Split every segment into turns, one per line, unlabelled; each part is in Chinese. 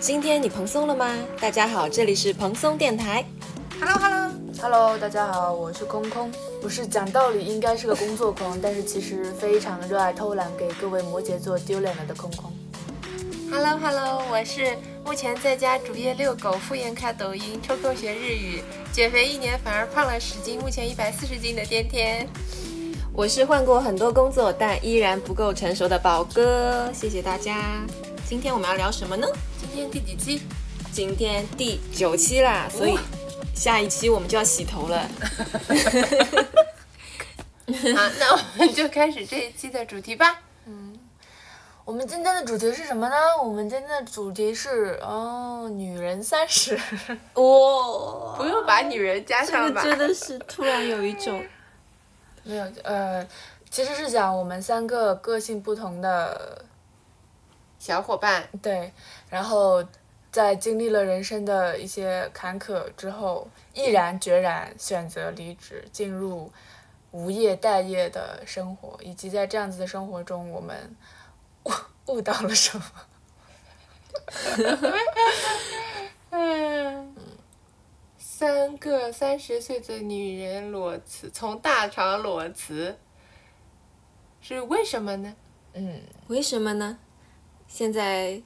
今天你蓬松了吗？大家好，这里是蓬松电台。
Hello Hello Hello，大家好，我是空空。不是讲道理应该是个工作狂，但是其实非常热爱偷懒，给各位摩羯座丢脸了的空空。
Hello Hello，我是目前在家主业遛狗、敷衍看抖音、抽空学日语、减肥一年反而胖了十斤，目前一百四十斤的天天。
我是换过很多工作，但依然不够成熟的宝哥。谢谢大家。今天我们要聊什么呢？
今天第几期？
今天第九期啦，所以下一期我们就要洗头了。
好，那我们就开始这一期的主题吧。
嗯我们今天的主题是什么呢？我们今天的主题是哦，女人三十。
哦、
不用把女人加上吧？
个真的是突然有一种
没有，呃，其实是讲我们三个个性不同的
小伙伴，
对，然后在经历了人生的一些坎坷之后，毅然决然选择离职，进入无业待业的生活，以及在这样子的生活中，我们悟悟到了什么？
嗯，三个三十岁的女人裸辞，从大厂裸辞，是为什么呢？
嗯，
为什么呢？现在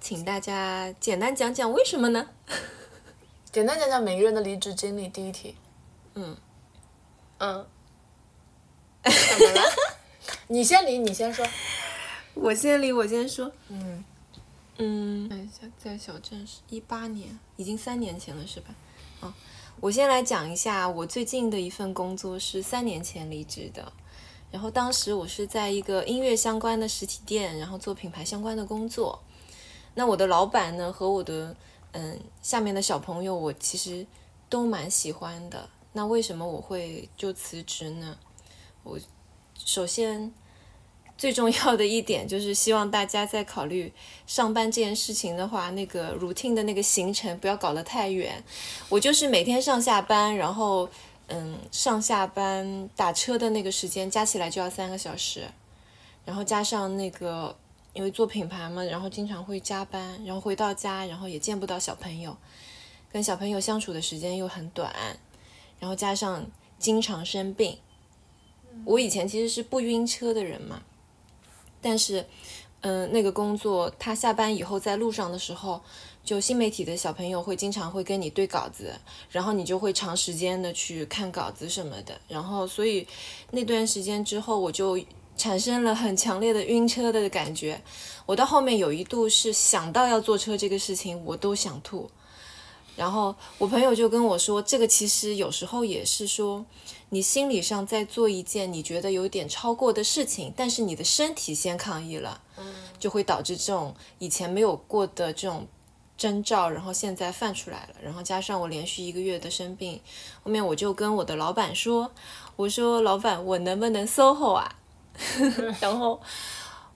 请大家简单讲讲为什么呢？
简单讲讲每个人的离职经历。第一题，
嗯，怎么了？
你先离，你先说。
我先离，我先说。
嗯，
嗯，看一下，在小镇是一八年，已经三年前了，是吧？哦，我先来讲一下，我最近的一份工作是三年前离职的，然后当时我是在一个音乐相关的实体店，然后做品牌相关的工作。那我的老板呢，和我的嗯下面的小朋友，我其实都蛮喜欢的。那为什么我会就辞职呢？我首先最重要的一点就是希望大家在考虑上班这件事情的话，那个 routine 的那个行程不要搞得太远。我就是每天上下班，然后嗯上下班打车的那个时间加起来就要三个小时，然后加上那个因为做品牌嘛，然后经常会加班，然后回到家，然后也见不到小朋友，跟小朋友相处的时间又很短，然后加上经常生病。我以前其实是不晕车的人嘛，但是，嗯、那个工作他下班以后在路上的时候，就新媒体的小朋友会经常会跟你对稿子，然后你就会长时间的去看稿子什么的，然后所以那段时间之后，我就产生了很强烈的晕车的感觉。我到后面有一度是想到要坐车这个事情，我都想吐。然后我朋友就跟我说，这个其实有时候也是说，你心理上在做一件你觉得有点超过的事情，但是你的身体先抗议了，就会导致这种以前没有过的这种征兆，然后现在犯出来了。然后加上我连续一个月的生病，后面我就跟我的老板说，我说老板，我能不能 SOHO 啊？然后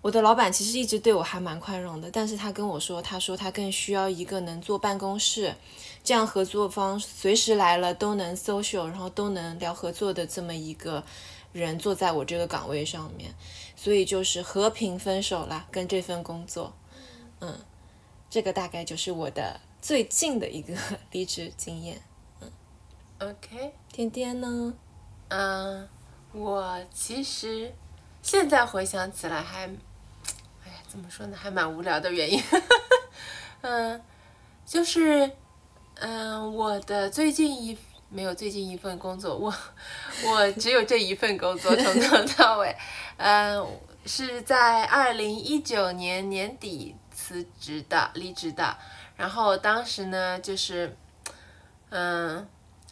我的老板其实一直对我还蛮宽容的，但是他跟我说，他说他更需要一个能坐办公室，这样合作方随时来了都能 social，然后都能聊合作的这么一个人坐在我这个岗位上面，所以就是和平分手啦，跟这份工作，嗯，这个大概就是我的最近的一个 离职经验。
嗯 OK，
天天呢？
嗯，我其实现在回想起来还，哎呀，怎么说呢，还蛮无聊的原因。嗯，就是，嗯，我的最近一没有最近一份工作，我我只有这一份工作从头 到尾，嗯，是在二零一九年年底辞职的，离职的。然后当时呢，就是，嗯。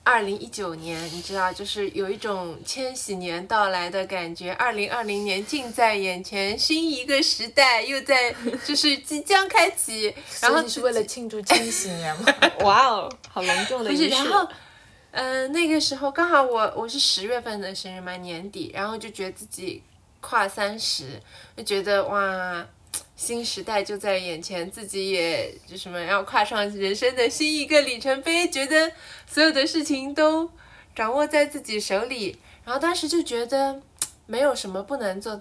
二零一九年，你知道，就是有一种千禧年到来的感觉。二零二零年近在眼前，新一个时代又在，就是即将开启。然后
你是为了庆祝千禧年吗？
哇哦，好隆重的
不是，
仪式。
然后，嗯、那个时候刚好我我是十月份的生日嘛，年底，然后就觉得自己跨三十，就觉得哇，新时代就在眼前，自己也就什么要跨上人生的新一个里程碑，觉得所有的事情都掌握在自己手里，然后当时就觉得 没有什么不能做，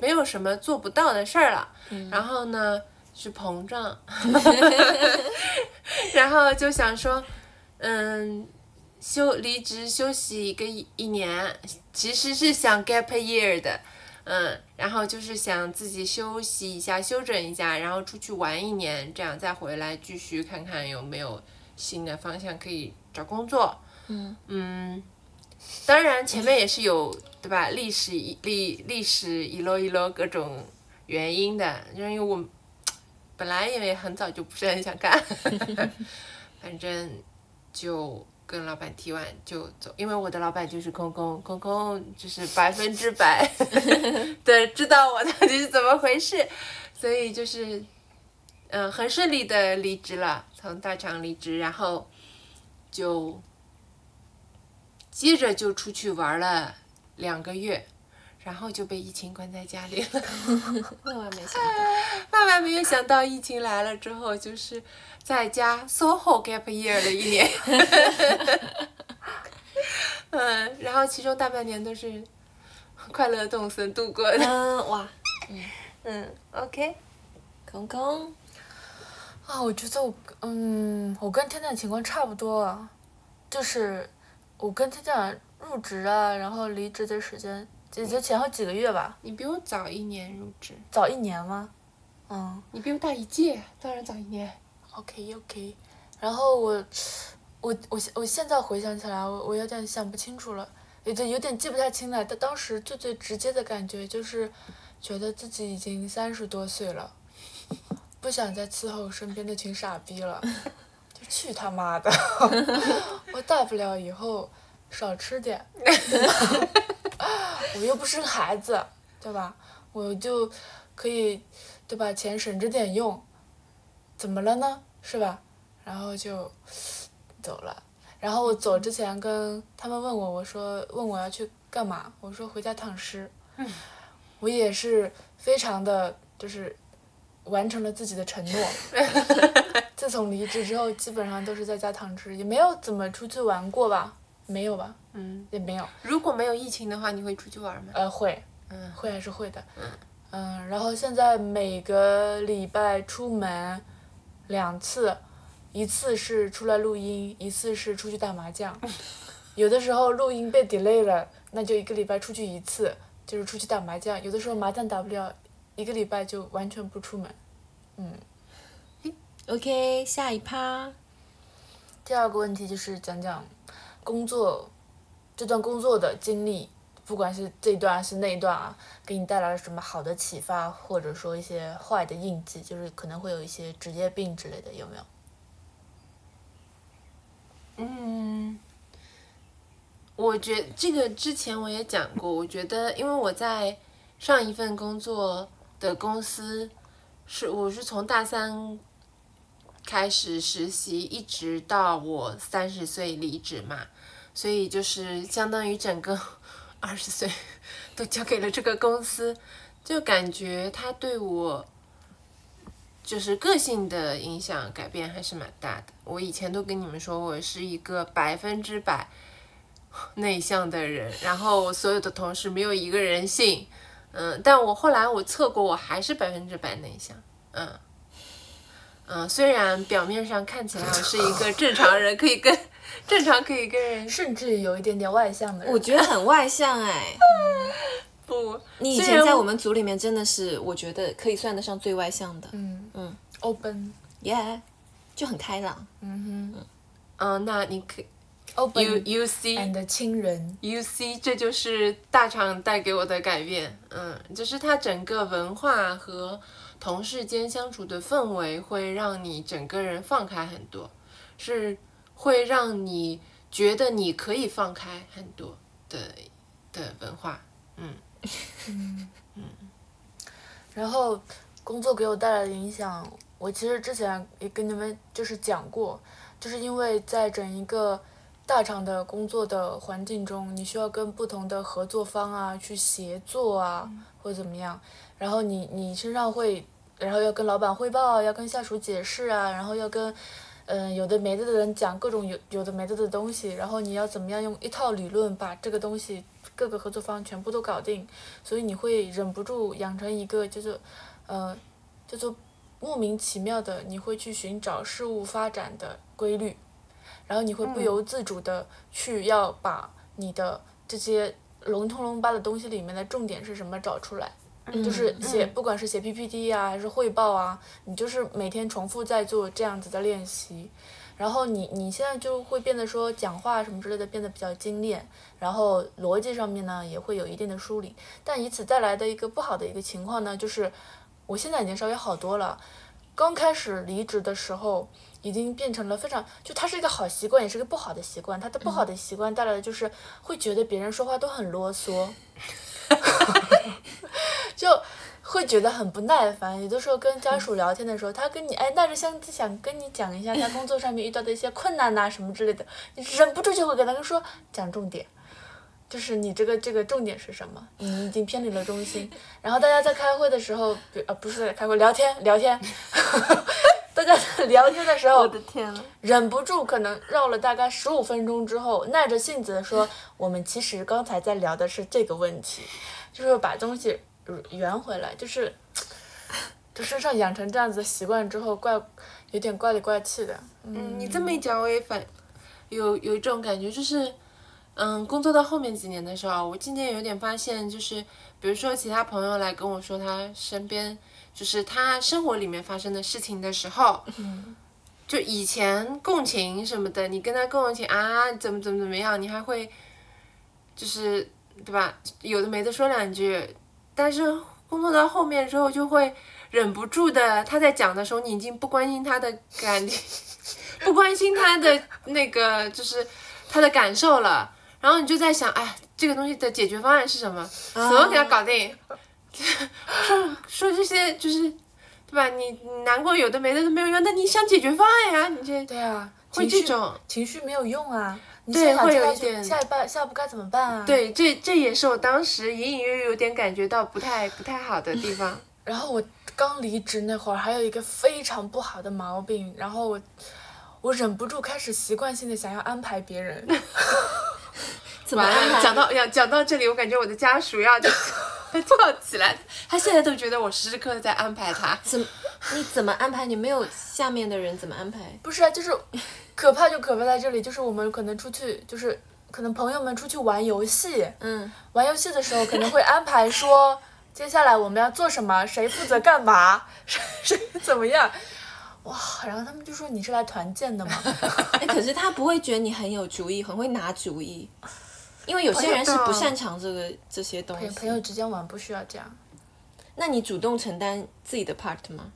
没有什么做不到的事儿了。然后呢，是膨胀，然后就想说，嗯，休离职休息一个一一年，其实是想 gap year 的，嗯，然后就是想自己休息一下，休整一下，然后出去玩一年，这样再回来继续看看有没有新的方向可以找工作。
嗯
嗯，当然前面也是有对吧？历史一历历史一摞一摞各种原因的，因为我本来因为很早就不是很想干，反正就跟老板提完就走，因为我的老板就是空空，空空就是百分之百 的知道我到底是怎么回事，所以就是嗯很顺利的离职了，从大厂离职，然后就接着就出去玩了两个月。然后就被疫情关在家里了。
万万没想到，
万万没有想到，疫情来了之后，就是在家 SOHO gap year 的一年。嗯，然后其中大半年都是快乐动森度过的。
嗯哇，
嗯，OK，
空空，
啊，我觉得我嗯，我跟天天情况差不多啊，就是我跟天天入职啊，然后离职的时间也就前后几个月吧，
你比我早一年入职，
早一年吗？嗯
你比我大一届，当然早一年。
，OK OK，然后我我我现我现在回想起来，我我有点想不清楚了，有点有点记不太清了。但当时最最直接的感觉就是，觉得自己已经三十多岁了，不想再伺候身边那群傻逼了，就去他妈的！我大不了以后少吃点，我又不是孩子，对吧？我就可以，对吧？钱省着点用，怎么了呢？是吧？然后就走了。然后我走之前跟他们问我，我说问我要去干嘛？我说回家躺尸。我也是非常的，就是完成了自己的承诺。自从离职之后，基本上都是在家躺尸，也没有怎么出去玩过吧？没有吧？
嗯，
也没有。
如果没有疫情的话，你会出去玩吗？
呃，会，
嗯
会还是会的。嗯，然后现在每个礼拜出门两次，一次是出来录音，一次是出去打麻将。有的时候录音被 delay 了，那就一个礼拜出去一次，就是出去打麻将。有的时候麻将打不了，一个礼拜就完全不出门。
嗯 OK，下一趴，
第二个问题就是讲讲工作这段工作的经历，不管是这段还是那一段啊，给你带来了什么好的启发，或者说一些坏的印记，就是可能会有一些职业病之类的，有没有？
嗯，我觉这个之前我也讲过，我觉得因为我在上一份工作的公司是我是从大三开始实习，一直到我三十岁离职嘛，所以就是相当于整个二十岁都交给了这个公司，就感觉他对我。就是个性的影响改变还是蛮大的。我以前都跟你们说，我是一个百分之百内向的人，然后所有的同事没有一个人信，嗯，但我后来我测过，我还是百分之百内向，嗯，嗯，虽然表面上看起来我是一个正常人，可以跟正常可以跟人
甚至有一点点外向的人。
我觉得很外向哎。
不，
你以前在我们组里面真的是，我觉得可以算得上最外向的，
嗯
嗯，open，yeah，，就很开朗。
嗯哼
嗯，那你可以
哼 you，open
you see
and 亲人。
U C，这就是大厂带给我的改变。嗯，就是它整个文化和同事间相处的氛围，会让你整个人放开很多，是会让你觉得你可以放开很多的的文化。
嗯 嗯然后工作给我带来的影响，我其实之前也跟你们就是讲过，就是因为在整一个大厂的工作的环境中，你需要跟不同的合作方啊去协作啊，或者怎么样，然后你你身上会，然后要跟老板汇报，要跟下属解释啊，然后要跟。嗯，有的没的的人讲各种有有的没的的东西，然后你要怎么样用一套理论把这个东西各个合作方全部都搞定，所以你会忍不住养成一个叫做，呃，叫做莫名其妙的你会去寻找事物发展的规律，然后你会不由自主的去要把你的这些龙通龙巴的东西里面的重点是什么找出来。就是写，不管是写 PPT 啊，还是汇报啊，你就是每天重复在做这样子的练习，然后你你现在就会变得说讲话什么之类的变得比较精炼，然后逻辑上面呢也会有一定的梳理，但以此带来的一个不好的一个情况呢，就是我现在已经稍微好多了，刚开始离职的时候已经变成了非常，就它是一个好习惯，也是个不好的习惯，它的不好的习惯带来的就是会觉得别人说话都很啰嗦。就会觉得很不耐烦，有的时候跟家属聊天的时候，他跟你哎带着相机想跟你讲一下他工作上面遇到的一些困难呐什么之类的，你忍不住就会跟他们说讲重点，就是你这个这个重点是什么？你已经偏离了中心。然后大家在开会的时候，呃不是在开会聊天聊天，大家在聊天的时候，
我的天呐，
忍不住可能绕了大概十五分钟之后，耐着性子的说，我们其实刚才在聊的是这个问题，就是把东西。圆回来就是，就身上养成这样子的习惯之后，怪有点怪里怪气的。
嗯，你这么一讲，我也反有有一种感觉，就是，嗯，工作到后面几年的时候，我渐渐有点发现，就是比如说其他朋友来跟我说他身边就是他生活里面发生的事情的时候，就以前共情什么的，你跟他共情啊，怎么怎么怎么样，你还会就是对吧？有的没的说两句。但是工作到后面之后，就会忍不住的，他在讲的时候，你已经不关心他的感，不关心他的那个，就是他的感受了。然后你就在想，哎，这个东西的解决方案是什么？怎么给他搞定？说说这些就是，对吧？你难过有的没的都没有用，那你想解决方案呀？你这
对啊，
会这种
情绪没有用啊。
对，会有一点
下一步下一步该怎么办啊？
对，这这也是我当时隐隐约约有点感觉到不太不太好的地方。
然后我刚离职那会儿，还有一个非常不好的毛病，然后我我忍不住开始习惯性的想要安排别人。
怎么安排？
讲到要讲到这里，我感觉我的家属要 跳起来，他现在都觉得我时时刻刻在安排他。
怎么？你怎么安排？你没有下面的人怎么安排？
不是啊，就是。可怕就可怕在这里，就是我们可能出去，就是可能朋友们出去玩游戏，
嗯，
玩游戏的时候可能会安排说，接下来我们要做什么，谁负责干嘛，谁谁怎么样，哇，然后他们就说你是来团建的吗？
哎，可是他不会觉得你很有主意，很会拿主意，因为有些人是不擅长这个这些东西。
朋友之间玩不需要这样。
那你主动承担自己的 part 吗？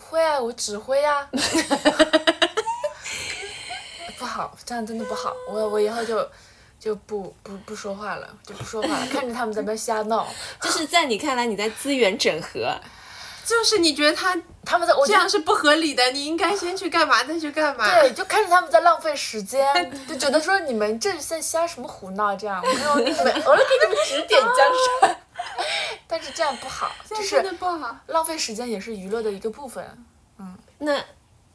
会啊，我指挥啊。不好，这样真的不好。我我以后就就不不不说话了，就不说话了，看着他们在那瞎闹。
就是在你看来，你在资源整合，
就是你觉得他
他们在我
这样是不合理的，你应该先去干嘛再去干嘛。
对，就看着他们在浪费时间，就觉得说你们这是在瞎什么胡闹这样。我给你们，我给你们指点江山。但是这样不好，就是
不好，
浪费时间也是娱乐的一个部分。嗯，
那。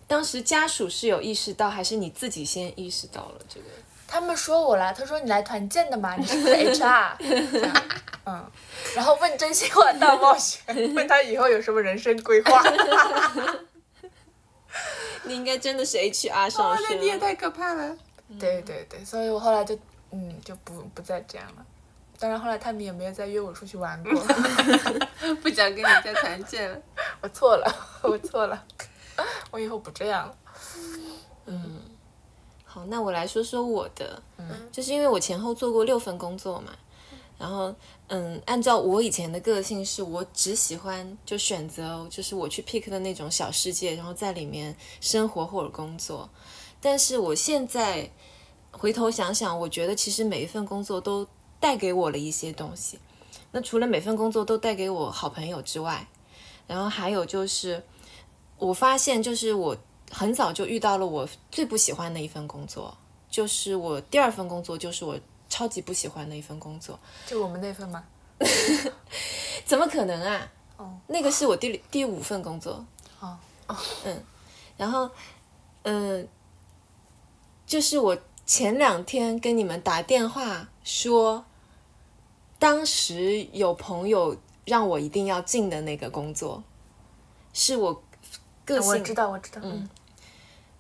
当时家属是有意识到，还是你自己先意识到了这个？
他们说我来，他说你来团建的嘛，你是不是 HR？嗯，然后问真心话大冒险，问他以后有什么人生规划。
你应该真的是 HR 上
身。你也太可怕了。
对对对，所以我后来就嗯就不不再这样了。当然后来他们也没有再约我出去玩过。
不想跟你再团建了，
我错了，我错了。我以后不这样了。
嗯，好，那我来说说我的，嗯就是因为我前后做过六份工作嘛，然后嗯，按照我以前的个性，是我只喜欢就选择就是我去 pick 的那种小世界，然后在里面生活或者工作。但是我现在回头想想，我觉得其实每一份工作都带给我了一些东西。那除了每份工作都带给我好朋友之外，然后还有就是。我发现，就是我很早就遇到了我最不喜欢的一份工作，就是我第二份工作，就是我超级不喜欢的一份工作。
就我们那份吗？
怎么可能啊？哦，那个是我第第五份工作。
哦
哦，嗯，然后，嗯，就是我前两天跟你们打电话说，当时有朋友让我一定要进的那个工作。是我个性，
我知道，我知道，嗯，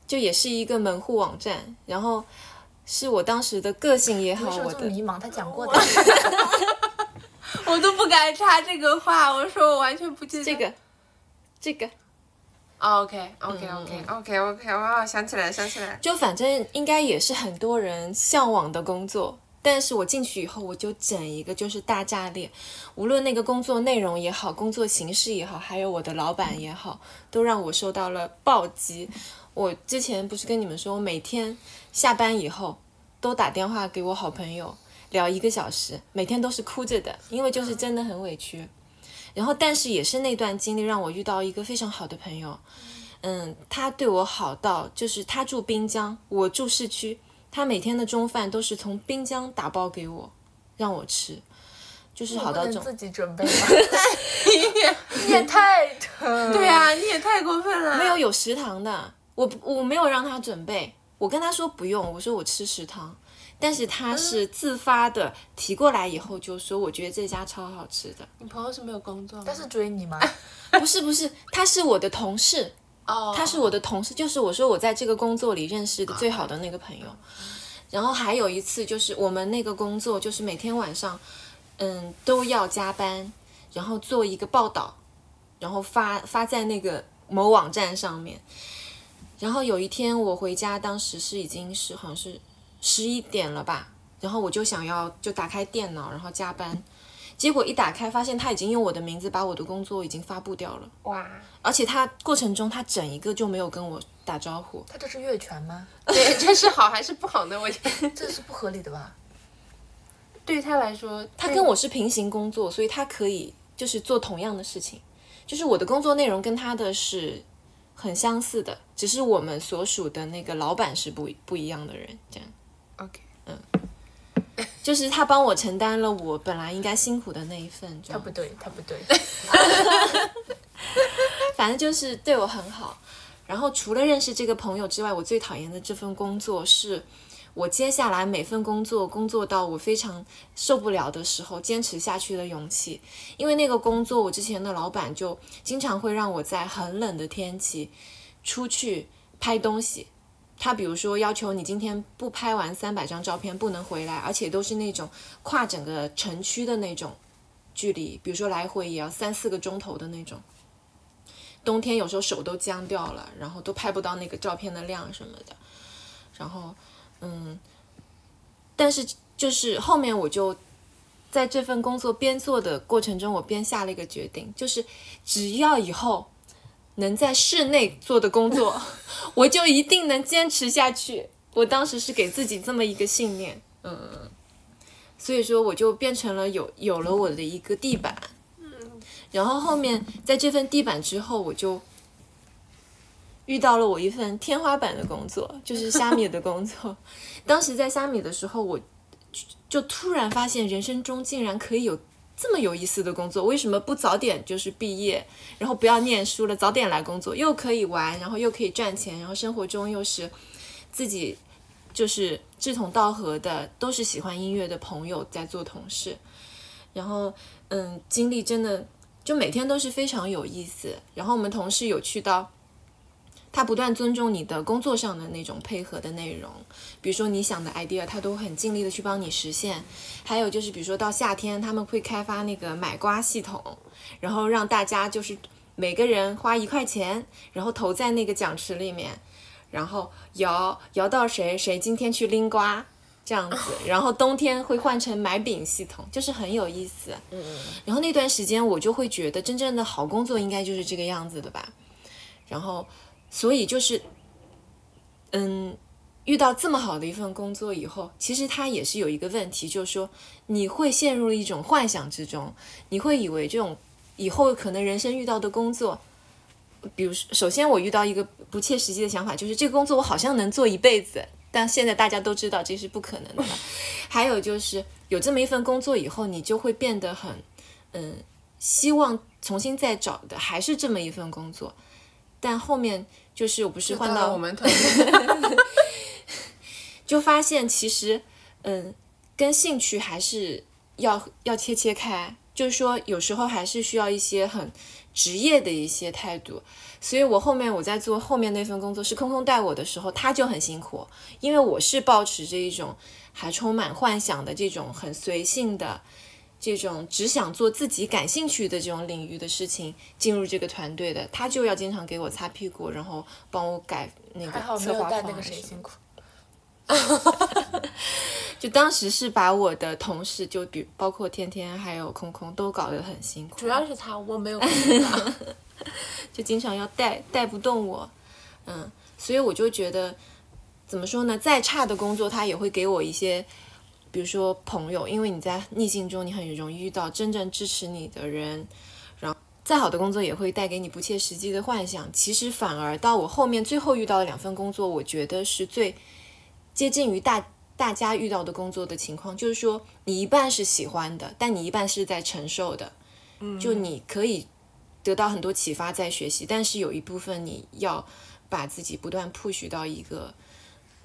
就也是一个门户网站，然后是我当时的个性也好，我的
迷茫？他讲过的，
我都不敢插这个话，我说我完全不记得
这个这个
，OK OK OK OK OK，哇，想起来想起来，
就反正应该也是很多人向往的工作。但是我进去以后，我就整一个就是大炸裂，无论那个工作内容也好，工作形式也好，还有我的老板也好，都让我受到了暴击。我之前不是跟你们说，我每天下班以后都打电话给我好朋友聊一个小时，每天都是哭着的，因为就是真的很委屈。然后，但是也是那段经历让我遇到一个非常好的朋友，嗯，他对我好到就是他住滨江，我住市区，他每天的中饭都是从滨江打包给我，让我吃，就是好到这种。
自己准备吗？你也太疼。
对啊，你也太过分了。
没有有食堂的，我我没有让他准备，我跟他说不用，我说我吃食堂，但是他是自发的提过来以后就说，我觉得这家超好吃的，
你朋友是没有工作吗？
但是追你吗？
不是不是，他是我的同事，
哦，
他是我的同事，就是我说我在这个工作里认识的最好的那个朋友。然后还有一次就是我们那个工作，就是每天晚上，嗯，都要加班，然后做一个报道，然后发发在那个某网站上面。然后有一天我回家，当时是已经是好像是十一点了吧，然后我就想要就打开电脑，然后加班。结果一打开，发现他已经用我的名字把我的工作已经发布掉了，
哇，
而且他过程中他整一个就没有跟我打招呼。
他这是越权吗？
对，这是好还是不好呢？我觉得
这是不合理的吧？
对于他来说，
他跟我是平行工作，所以他可以就是做同样的事情，就是我的工作内容跟他的是很相似的，只是我们所属的那个老板是不不一样的人，这样
OK，嗯
就是他帮我承担了我本来应该辛苦的那一份，
他不对，他不对。
反正就是对我很好。然后除了认识这个朋友之外，我最讨厌的这份工作是我接下来每份工作工作到我非常受不了的时候坚持下去的勇气。因为那个工作，我之前的老板就经常会让我在很冷的天气出去拍东西。他比如说要求你今天不拍完三百张照片不能回来，而且都是那种跨整个城区的那种距离，比如说来回也要三四个钟头的那种。冬天有时候手都僵掉了，然后都拍不到那个照片的量什么的。然后，嗯，但是就是后面我就在这份工作边做的过程中，我边下了一个决定，就是只要以后能在室内做的工作，我就一定能坚持下去。我当时是给自己这么一个信念，嗯，所以说我就变成了有有了我的一个地板。然后后面在这份地板之后，我就遇到了我一份天花板的工作，就是虾米的工作。当时在虾米的时候，我就就突然发现人生中竟然可以有这么有意思的工作。为什么不早点就是毕业，然后不要念书了，早点来工作，又可以玩，然后又可以赚钱，然后生活中又是自己就是志同道合的，都是喜欢音乐的朋友在做同事。然后，嗯，经历真的就每天都是非常有意思。然后我们同事有去到，他不断尊重你的工作上的那种配合的内容，比如说你想的 idea，他都很尽力的去帮你实现。还有就是，比如说到夏天，他们会开发那个买瓜系统，然后让大家就是每个人花一块钱，然后投在那个奖池里面，然后摇摇到谁谁今天去拎瓜。这样子，然后冬天会换成买饼系统，就是很有意思。嗯嗯。然后那段时间我就会觉得，真正的好工作应该就是这个样子的吧。然后，所以就是，嗯，遇到这么好的一份工作以后，其实它也是有一个问题，就是说你会陷入一种幻想之中，你会以为这种以后可能人生遇到的工作，比如首先我遇到一个不切实际的想法，就是这个工作我好像能做一辈子。但现在大家都知道这是不可能的。还有就是有这么一份工作以后，你就会变得很，嗯，希望重新再找的还是这么一份工作。但后面就是我不是换到
我们 团队，
就发现其实，嗯，跟兴趣还是要要切切开。就是说，有时候还是需要一些很职业的一些态度。所以我后面我在做后面那份工作是空空带我的时候，他就很辛苦，因为我是保持着一种还充满幻想的这种很随性的。这种只想做自己感兴趣的这种领域的事情进入这个团队的，他就要经常给我擦屁股，然后帮我改那个策划
有带那
方案什么
个谁辛苦。
就当时是把我的同事，就比包括天天还有空空都搞得很辛苦，
主要是他，我没有。
就经常要带带不动我，嗯，所以我就觉得怎么说呢，再差的工作他也会给我一些。比如说朋友，因为你在逆境中，你很容易遇到真正支持你的人，然后再好的工作也会带给你不切实际的幻想。其实反而到我后面最后遇到的两份工作，我觉得是最接近于大大家遇到的工作的情况，就是说你一半是喜欢的，但你一半是在承受的，嗯就你可以得到很多启发在学习，但是有一部分你要把自己不断 push 到一个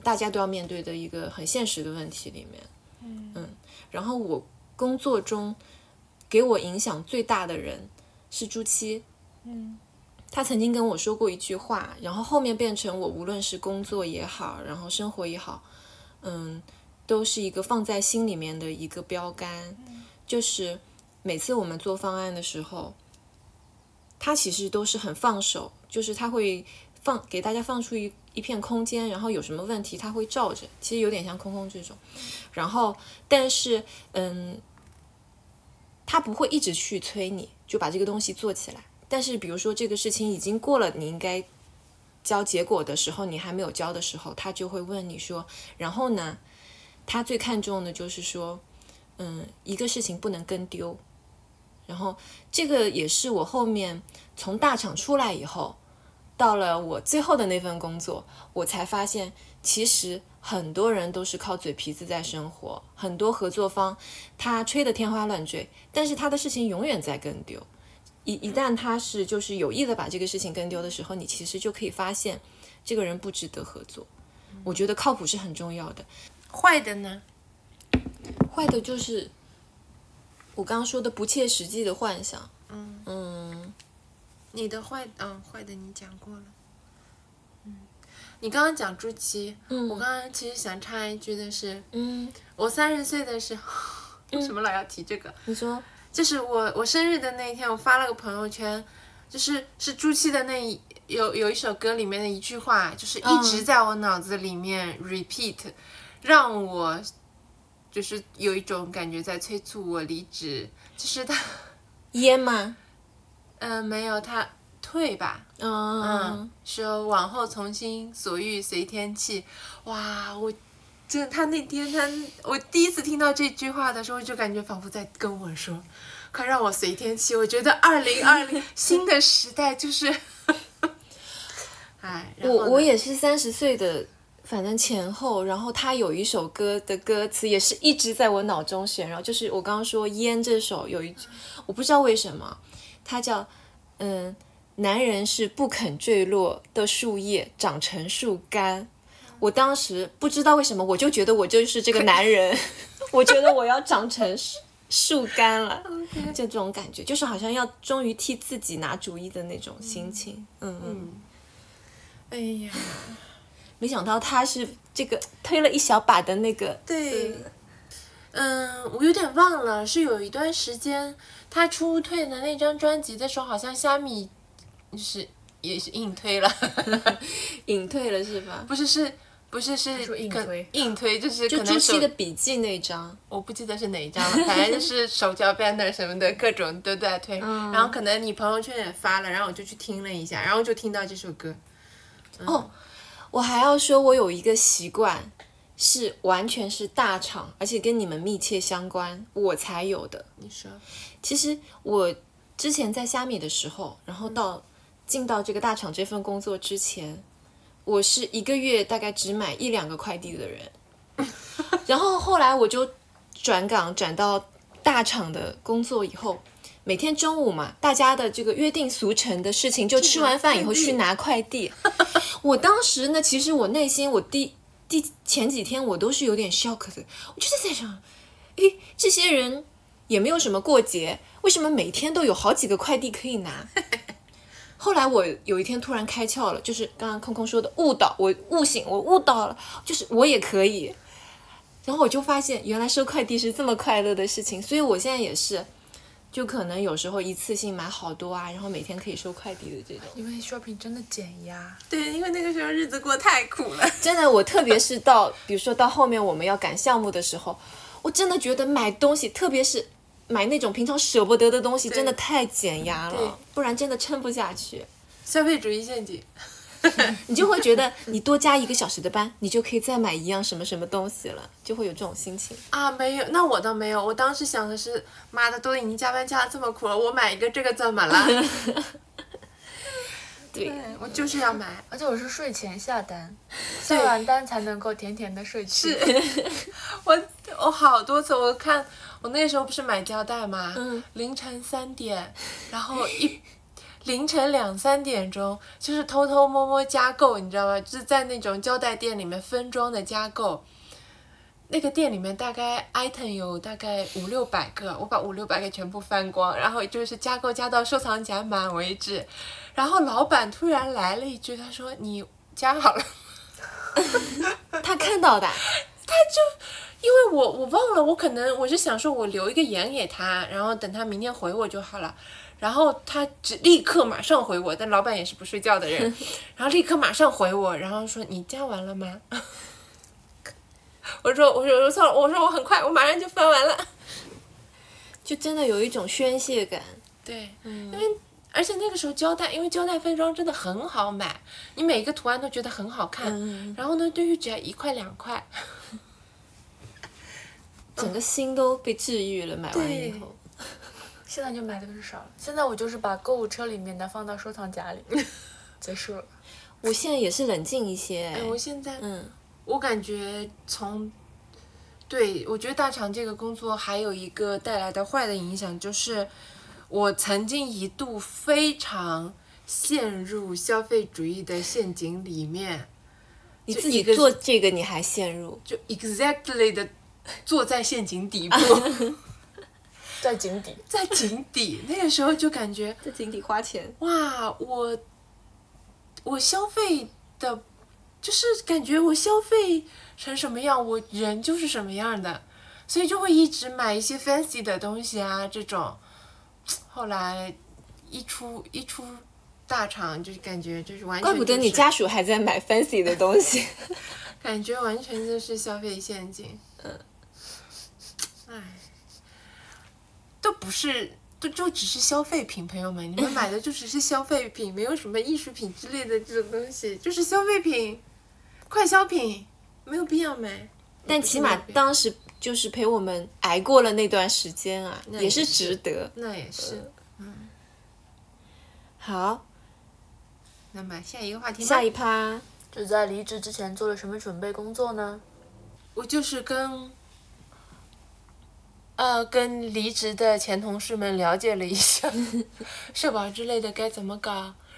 大家都要面对的一个很现实的问题里面。嗯，然后我工作中给我影响最大的人是朱七，嗯，他曾经跟我说过一句话，然后后面变成我无论是工作也好，然后生活也好，嗯，都是一个放在心里面的一个标杆，就是每次我们做方案的时候，他其实都是很放手，就是他会放给大家放出一一片空间，然后有什么问题他会罩着，其实有点像空空这种。然后，但是，嗯，他不会一直去催你，就把这个东西做起来。但是，比如说这个事情已经过了你应该交结果的时候，你还没有交的时候，他就会问你说：“然后呢？”他最看重的就是说，嗯，一个事情不能跟丢。然后，这个也是我后面从大厂出来以后，到了我最后的那份工作，我才发现，其实很多人都是靠嘴皮子在生活，很多合作方他吹得天花乱坠，但是他的事情永远在跟丢。一一旦他是就是有意的把这个事情跟丢的时候，你其实就可以发现这个人不值得合作。我觉得靠谱是很重要的。
坏的呢？
坏的就是我刚刚说的不切实际的幻想。
嗯，
嗯，
你的坏，嗯，坏的你讲过了。嗯，你刚刚讲朱琪，
嗯
我刚刚其实想插一句的是，
嗯，
我三十岁的时候，为什么老要提这个？
你说，
就是我我生日的那一天，我发了个朋友圈，就是是朱七的那一有有一首歌里面的一句话，就是一直在我脑子里面 repeat，、让我就是有一种感觉在催促我离职，就是他，
烟吗？
嗯、没有他退吧，
嗯
嗯，说往后从心所欲随天气，哇，我真的他那天他我第一次听到这句话的时候，就感觉仿佛在跟我说，快让我随天气。我觉得二零二零 新的时代就是，哎，
我我也是三十岁的，反正前后，然后他有一首歌的歌词也是一直在我脑中旋绕，就是我刚刚说《烟》这首有一句，我不知道为什么，它叫嗯，男人是不肯坠落的树叶，长成树干。我当时不知道为什么，我就觉得我就是这个男人，我觉得我要长成树树干了，就这种感觉，就是好像要终于替自己拿主意的那种心情。嗯嗯。
哎呀，
没想到他是这个推了一小把的那个，
对，嗯，我有点忘了，是有一段时间他出退的那张专辑的时候，好像虾米是也是硬推了，
隐退了是吧？
不是是。不是是
硬推
硬推就是
就朱
可能手
熹的笔记那张，
我不记得是哪一张了，反正就是手脚 banner 什么的各种都在推，然后可能你朋友圈也发了，然后我就去听了一下，然后就听到这首歌。
哦，我还要说，我有一个习惯，是完全是大厂，而且跟你们密切相关，我才有的。
你说，
其实我之前在虾米的时候，然后到进到这个大厂这份工作之前，我是一个月大概只买一两个快递的人，然后后来我就转岗转到大厂的工作以后。每天中午嘛，大家的这个约定俗成的事情，就吃完饭以后去拿快递。我当时呢，其实我内心，我第第前几天我都是有点 shock 的，我就是在想，诶，这些人也没有什么过节，为什么每天都有好几个快递可以拿？后来我有一天突然开窍了，就是刚刚空空说的悟到，我悟醒，我悟到了，就是我也可以。然后我就发现，原来收快递是这么快乐的事情，所以我现在也是，就可能有时候一次性买好多啊，然后每天可以收快递的这种。
因为 shopping 真的减压，
对，因为那个时候日子过太苦了。
真的，我特别是到，比如说到后面我们要赶项目的时候，我真的觉得买东西，特别是买那种平常舍不得的东西，真的太减压
对
了，不然真的撑不下去。
消费主义陷阱。
你就会觉得你多加一个小时的班，你就可以再买一样什么什么东西了，就会有这种心情。
啊，没有，那我倒没有。我当时想的是，妈的，都已经加班加的这么苦了，我买一个这个怎么了？
对，
我就是要买。
而且我是睡前下单，下完单才能够甜甜的睡去。
我我好多次，我看我那时候不是买胶带吗？
嗯
凌晨三点，然后一 凌晨两三点钟，就是偷偷摸摸加购，你知道吗？就是在那种胶带店里面分装的加购。那个店里面大概 item 有大概五六百个，我把五六百个全部翻光，然后就是加购加到收藏夹满为止。然后老板突然来了一句，他说：“你加好了。”
他看到的，他就
因为我我忘了，我可能我是想说，我留一个言给他，然后等他明天回我就好了。然后他只立刻马上回我，但老板也是不睡觉的人，然后立刻马上回我，然后说你加完了吗？我说我说我错了，我说我很快，我马上就翻完了。
就真的有一种宣泄感。
对，因为而且那个时候胶带，因为胶带分装真的很好买，你每一个图案都觉得很好看，
嗯，
然后呢，对于只要一块两块，
整个心都被治愈了。买完以后，
现在就买的是少了，现在我就是把购物车里面的放到收藏夹里，结束了。
我现在也是冷静一些。
哎，我现在
嗯，
我感觉从，对我觉得大厂这个工作还有一个带来的坏的影响，就是我曾经一度非常陷入消费主义的陷阱里面，
你自己做这个你还陷入，
就 exactly 的坐在陷阱底部，
在井底，
在井底，那个时候就感觉
在井底花钱。
哇，我我消费的，就是感觉我消费成什么样，我人就是什么样的，所以就会一直买一些 fancy 的东西啊，这种。后来一出一出大厂，就是感觉就是完全、
怪不得你家属还在买 fancy 的东西。
感觉完全就是消费陷阱。嗯，唉，都不是，都就只是消费品，朋友们，你们买的就只是消费品，没有什么艺术品之类的这种东西，就是消费品，快消品，没有必要买。
但起码当时就是陪我们挨过了那段时间啊，
那
也是
也是
值得。
那也是。
嗯好，
那么下一个话题，
下一趴，
就在离职之前做了什么准备工作呢？
我就是跟，呃，跟离职的前同事们了解了一下 社保之类的该怎么搞，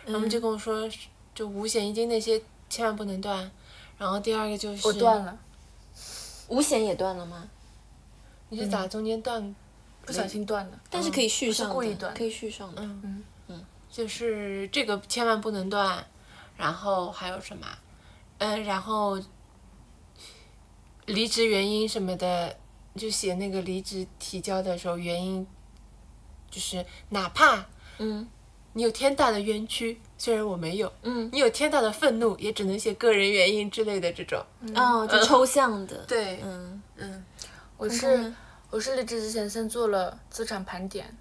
然后他们就跟我说，就五险一金那些千万不能断，然后第二个就是
我断了，
五险也断了吗？
你是咋中间断？
不小心断了。
但是可以续上的，
故意断
可以续上的。
嗯就是这个千万不能断，然后还有什么？嗯，然后离职原因什么的，就写那个离职提交的时候，原因就是哪怕
嗯
你有天大的冤屈，虽然我没有，
嗯，
你有天大的愤怒，也只能写个人原因之类的这种。
哦，就抽象的。
对，
嗯，
嗯，
我是我是离职之前先做了资产盘点，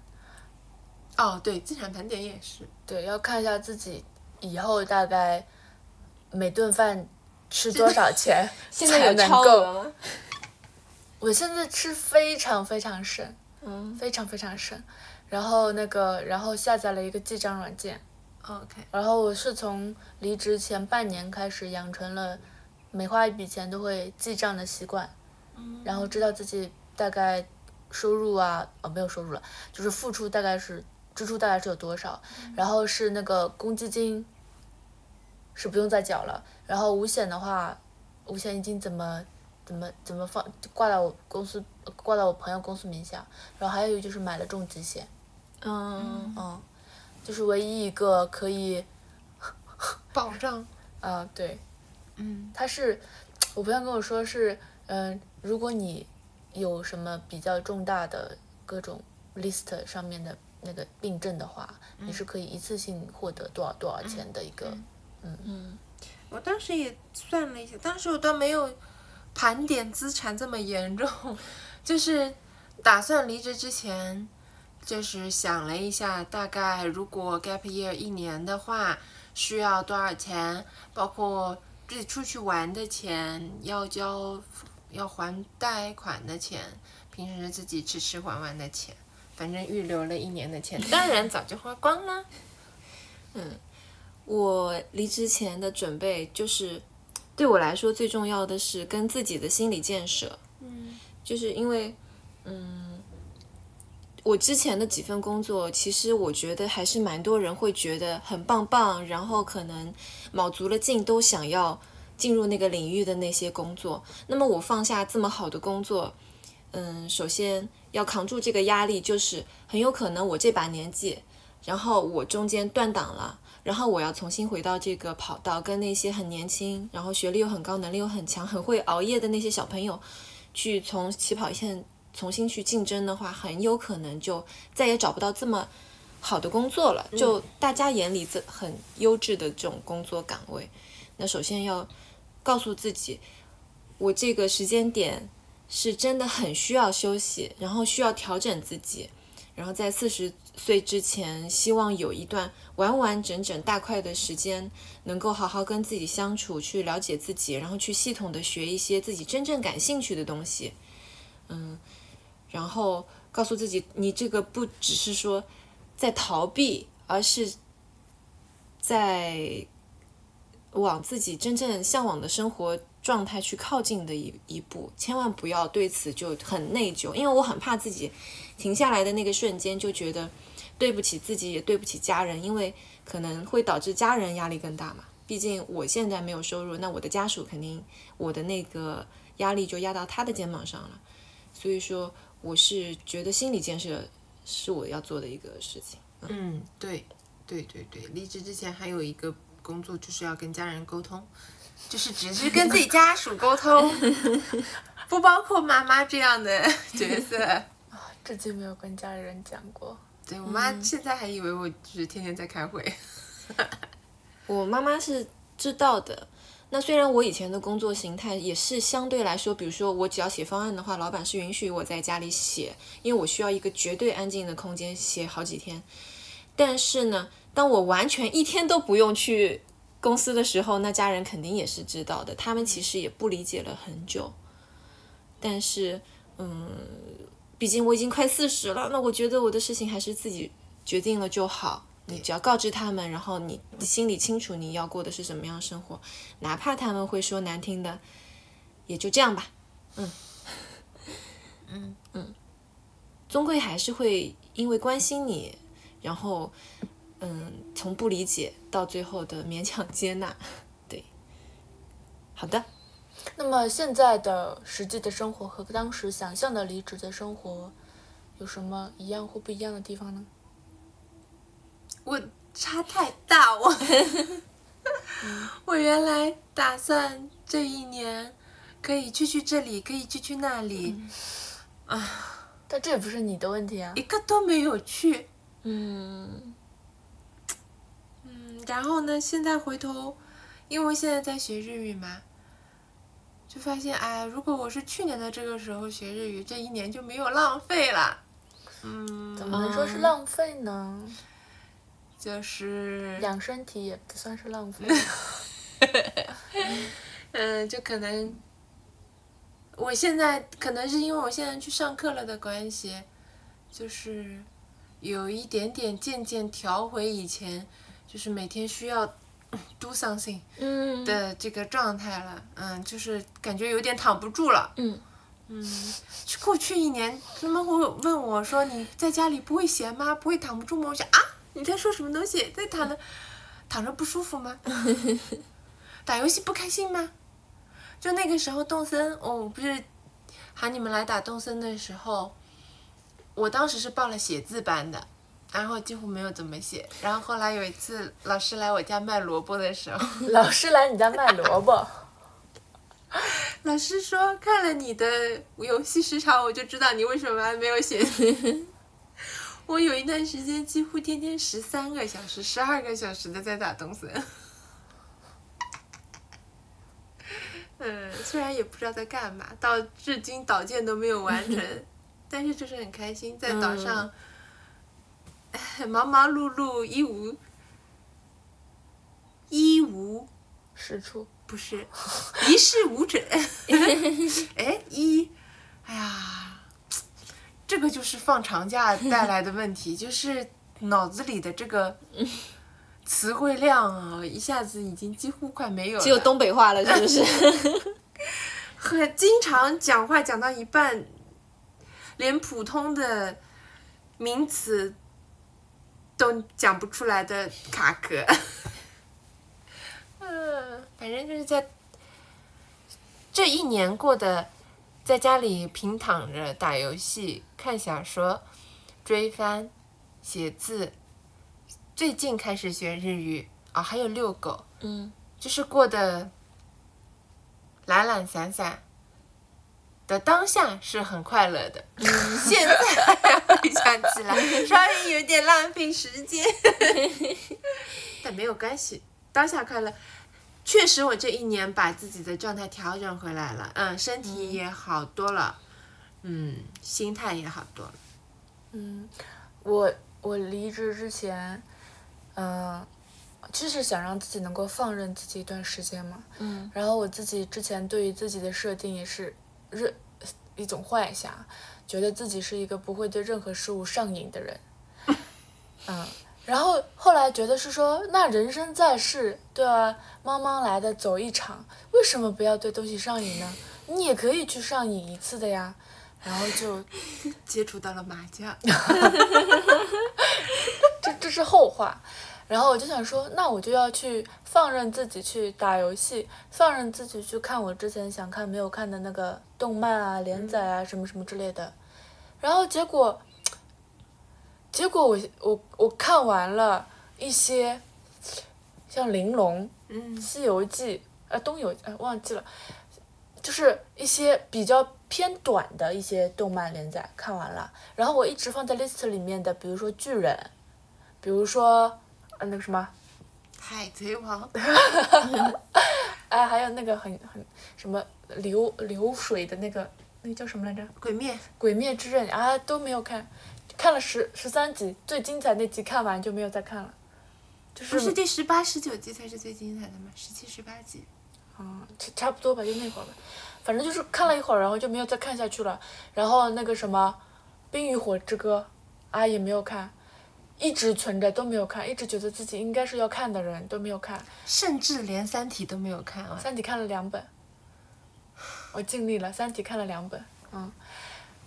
哦，对，资产盘点也是。
对，要看一下自己以后大概每顿饭吃多少钱
现在
才
有超
能够。
额吗？
我现在吃非常非常省，
嗯，
非常非常省。然后那个，然后下载了一个记账软件
，OK，
然后我是从离职前半年开始养成了每花一笔钱都会记账的习惯，嗯。然后知道自己大概收入啊，哦没有收入了，就是付出大概是支出大概是有多少，然后是那个公积金是不用再缴了，然后五险的话，五险一金怎么怎么怎么放挂到我公司挂到我朋友公司名下，然后还有一个就是买了重疾险。
嗯，
嗯，就是唯一一个可以，
保障，
啊、对，
嗯。
他是，我朋友跟我说是，嗯、如果你有什么比较重大的各种 list 上面的那个病症的话，你是可以一次性获得多少多少钱的一个，嗯。嗯。
我当时也算了一下，当时我倒没有盘点资产这么严重，就是打算离职之前，就是想了一下，大概如果 gap year 一年的话，需要多少钱，包括自己出去玩的钱，要交要还贷款的钱，平时自己吃吃玩玩的钱，反正预留了一年的钱，当然早就花光了。
嗯我离职前的准备就是，对我来说最重要的是跟自己的心理建设。
嗯
就是因为，嗯，我之前的几份工作，其实我觉得还是蛮多人会觉得很棒棒，然后可能卯足了劲都想要进入那个领域的那些工作。那么我放下这么好的工作，嗯，首先要扛住这个压力，就是很有可能我这把年纪，然后我中间断档了。然后我要重新回到这个跑道，跟那些很年轻，然后学历又很高、能力又很强、很会熬夜的那些小朋友，去从起跑线重新去竞争的话，很有可能就再也找不到这么好的工作了。就大家眼里这很优质的这种工作岗位，那首先要告诉自己，我这个时间点是真的很需要休息，然后需要调整自己，然后在四十岁之前，希望有一段完完整整大块的时间，能够好好跟自己相处，去了解自己，然后去系统的学一些自己真正感兴趣的东西，嗯，然后告诉自己，你这个不只是说在逃避，而是在往自己真正向往的生活状态去靠近的一一步，千万不要对此就很内疚，因为我很怕自己停下来的那个瞬间就觉得对不起自己，也对不起家人，因为可能会导致家人压力更大嘛。毕竟我现在没有收入，那我的家属肯定我的那个压力就压到他的肩膀上了。所以说，我是觉得心理建设是我要做的一个事情。
嗯，对，对对对，离职之前还有一个工作就是要跟家人沟通，就是只是跟自己家属沟通，不包括妈妈这样的角色。
至今没有跟家里人讲过。
对我妈现在还以为我就是天天在开会。
我妈妈是知道的。那虽然我以前的工作形态也是相对来说，比如说我只要写方案的话，老板是允许我在家里写，因为我需要一个绝对安静的空间写好几天。但是呢，当我完全一天都不用去公司的时候，那家人肯定也是知道的，他们其实也不理解了很久。但是，嗯，毕竟我已经快四十了，那我觉得我的事情还是自己决定了就好。你只要告知他们，然后你心里清楚你要过的是什么样的生活，哪怕他们会说难听的，也就这样吧。嗯，嗯嗯，终归还是会因为关心你，然后嗯，从不理解到最后的勉强接纳。对，好的。
那么现在的实际的生活和当时想象的离职的生活，有什么一样或不一样的地方呢？
我差太大，我 我原来打算这一年可以去去这里，可以去去那里，啊
但这也不是你的问题啊
一。个都没有去。
嗯
嗯，然后呢，现在回头，因为我现在在学日语嘛，就发现，哎，如果我是去年的这个时候学日语，这一年就没有浪费了。嗯，
怎么能说是浪费呢？
就是
养身体也不算是浪费。
嗯，就可能，我现在可能是因为我现在去上课了的关系，就是有一点点渐渐调回以前，就是每天需要 do something
嗯
的这个状态了。嗯，就是感觉有点躺不住了。
嗯
嗯，去过去一年，他们会问我说：“你在家里不会闲吗？不会躺不住吗？”我想啊，你在说什么东西？在躺着，躺着不舒服吗？打游戏不开心吗？就那个时候动森，哦，不是喊你们来打动森的时候，我当时是报了写字班的，然后几乎没有怎么写。然后后来有一次老师来我家卖萝卜的时候，
老师来你家卖萝卜，
老师说看了你的游戏时长，我就知道你为什么还没有写。我有一段时间几乎天天十三个小时、十二个小时的在打东森。嗯，虽然也不知道在干嘛，到至今导建都没有完成，但是就是很开心，在岛上、忙忙碌碌，一无一无
是处。
不是一事无成。哎，一，哎呀，这个就是放长假带来的问题，就是脑子里的这个词汇量啊，一下子已经几乎快没有了。
只有东北话了，是不是？
很经常讲话讲到一半，连普通的名词都讲不出来的卡壳。嗯，反正就是在这一年过的，在家里平躺着打游戏、看小说、追番、写字。最近开始学日语啊、还有遛狗。
嗯，
就是过得懒懒散散的当下是很快乐的。现在回想起来，稍微有点浪费时间，但没有关系，当下快乐。确实，我这一年把自己的状态调整回来了，嗯，身体也好多了，嗯，心态也好多了。
嗯，我我离职之前，嗯、就是想让自己能够放任自己一段时间嘛。
嗯。
然后我自己之前对于自己的设定也是任一种幻想，觉得自己是一个不会对任何事物上瘾的人。嗯。然后后来觉得是说，那人生在世，对啊？茫茫来的走一场，为什么不要对东西上瘾呢？你也可以去上瘾一次的呀。然后就
接触到了麻将，
这这是后话。然后我就想说，那我就要去放任自己去打游戏，放任自己去看我之前想看没有看的那个动漫啊、连载啊什么什么之类的。然后结果，结果我我我看完了一些，像《玲珑》
嗯《
西游记》呃，《东游》呃忘记了，就是一些比较偏短的一些动漫连载看完了，然后我一直放在 list 里面的，比如说巨人，比如说呃那个什么，
海贼王，
哎 还有那个很很什么流流水的那个那个叫什么来着，《
鬼灭，
鬼灭之刃》啊都没有看，看了十十三集，最精彩那集看完就没有再看了，就是
不是第十八、十九集才是最精彩的吗？十七、十八集。
嗯，差差不多吧，就那会儿吧，反正就是看了一会儿，然后就没有再看下去了。然后那个什么《冰与火之歌》啊也没有看，一直存着都没有看，一直觉得自己应该是要看的人都没有看。
甚至连《三体》都没有看啊。
三体看了两本，我尽力了，三体看了两本，嗯，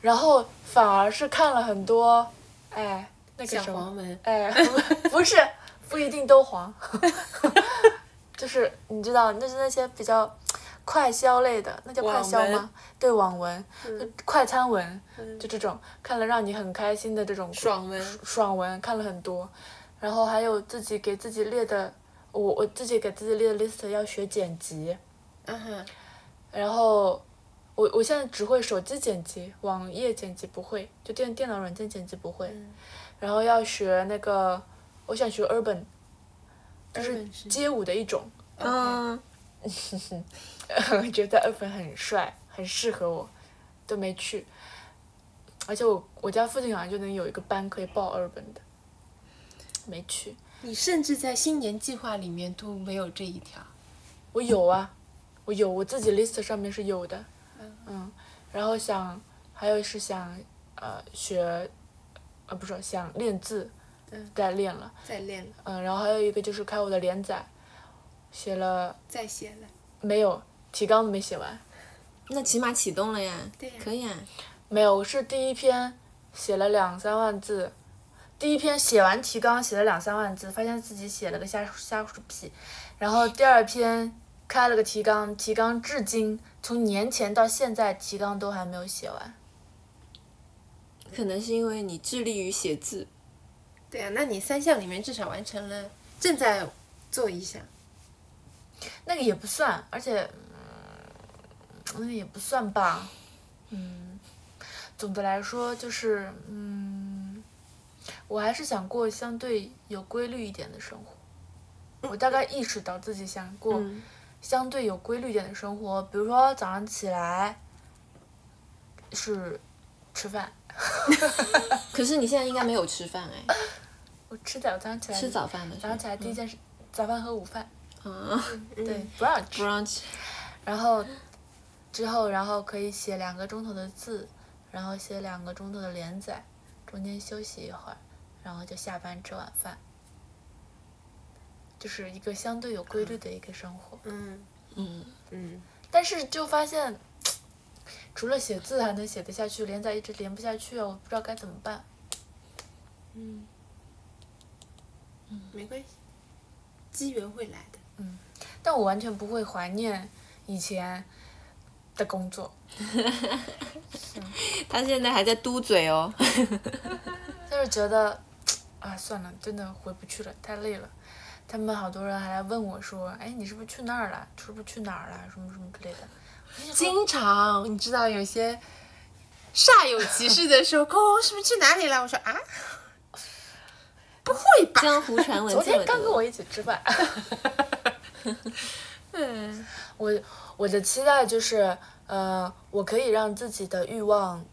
然后反而是看了很多，哎，那个什么
黄文，
哎，不不是，不一定都黄，就是你知道，那是那些比较快消类的，那叫快消吗？对，网文，
嗯。
快餐文，
嗯。
就这种看了让你很开心的这种
爽文。
爽文看了很多，然后还有自己给自己列的，我我自己给自己列的 list 要学剪辑，
嗯哼，
然后我我现在只会手机剪辑，网页剪辑不会，就电电脑软件剪辑不会。
嗯。
然后要学那个，我想学 urban，就是。街舞的一种。
嗯，
觉得 urban 很帅，很适合我，都没去。而且我我家附近好像就能有一个班可以报 urban 的，没去。
你甚至在新年计划里面都没有这一条。
我有啊，我有，我自己 list 上面是有的，嗯，然后想还有是想呃学，呃不是想练字，
嗯
再练了，
再练了，
嗯，然后还有一个就是开我的连载，写了
再写了。
没有提纲都没写完，
那起码启动了呀。
对呀
可以啊。
没有，我是第一篇写了两三万字，第一篇写完提纲写了两三万字，发现自己写了个瞎瞎鼠屁，然后第二篇开了个提纲，提纲至今从年前到现在提纲都还没有写完。
可能是因为你致力于写字，
对啊，那你三项里面至少完成了，正在做一项。
那个也不算，而且，嗯，那个也不算吧，嗯，总的来说就是，嗯，我还是想过相对有规律一点的生活。我大概意识到自己想过
嗯。
相对有规律一点的生活，比如说早上起来是吃饭，
可是你现在应该没有吃饭哎，
我吃早上起来
吃早饭的
早上起来第一件事，早饭和午饭，
啊
对
，brunch，，brunch，
然后之后然后可以写两个钟头的字，然后写两个钟头的连载，中间休息一会儿，然后就下班吃晚饭，就是一个相对有规律的一个生活。
嗯
嗯，
嗯，
但是就发现，除了写字还能写得下去，连载一直连不下去啊，我不知道该怎么办。嗯。
嗯没关系，机缘会来的。
嗯但我完全不会怀念以前的工作，
他现在还在嘟嘴哦。
就是觉得，啊，算了，真的回不去了，太累了。他们好多人还来问我说：“哎，你是不是去那儿了？是不是去哪儿了？什么什么之类的。”
经常你知道有些煞有其事的说：“空 空是不是去哪里了？”我说：“啊，不会吧
江湖传闻
昨天刚跟我，一起吃饭。
嗯
我我的期待就是，呃，我可以让自己的欲望，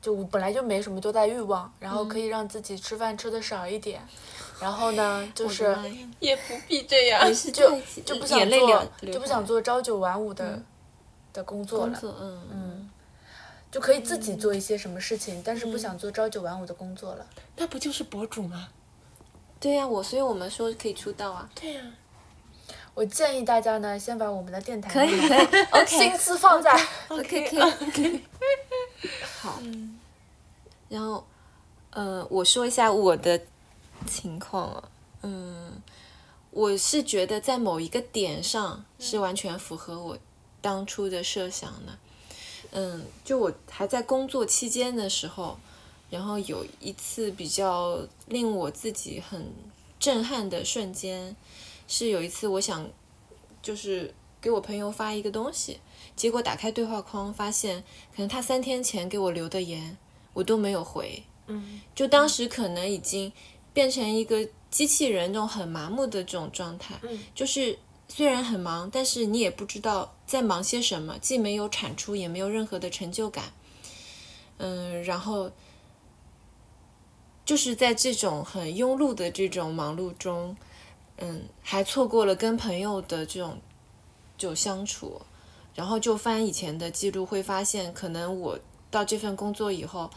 就我本来就没什么多大欲望，然后可以让自己吃饭吃的少一点，然后呢，就是
也不必这样。
也是
就就不想做就不想做朝九晚五的、的工作了，
工作，嗯
嗯，就可以自己做一些什么事情，但是不想做朝九晚五的工作了。
那不就是博主吗？
对呀、我所以我们说可以出道啊，
对呀、
我建议大家呢，先把我们的电台
可以可以，OK
心思放在
OK OK，好，嗯。然后呃，我说一下我的情况啊，嗯，我是觉得在某一个点上是完全符合我当初的设想的，嗯，就我还在工作期间的时候，然后有一次比较令我自己很震撼的瞬间，是有一次我想就是给我朋友发一个东西，结果打开对话框发现，可能他三天前给我留的言我都没有回，
嗯，
就当时可能已经变成一个机器人那种很麻木的这种状态，
嗯。
就是虽然很忙，但是你也不知道在忙些什么，既没有产出，也没有任何的成就感，嗯，然后就是在这种很庸碌的这种忙碌中，嗯，还错过了跟朋友的这种就相处，然后就翻以前的记录，会发现可能我到这份工作以后，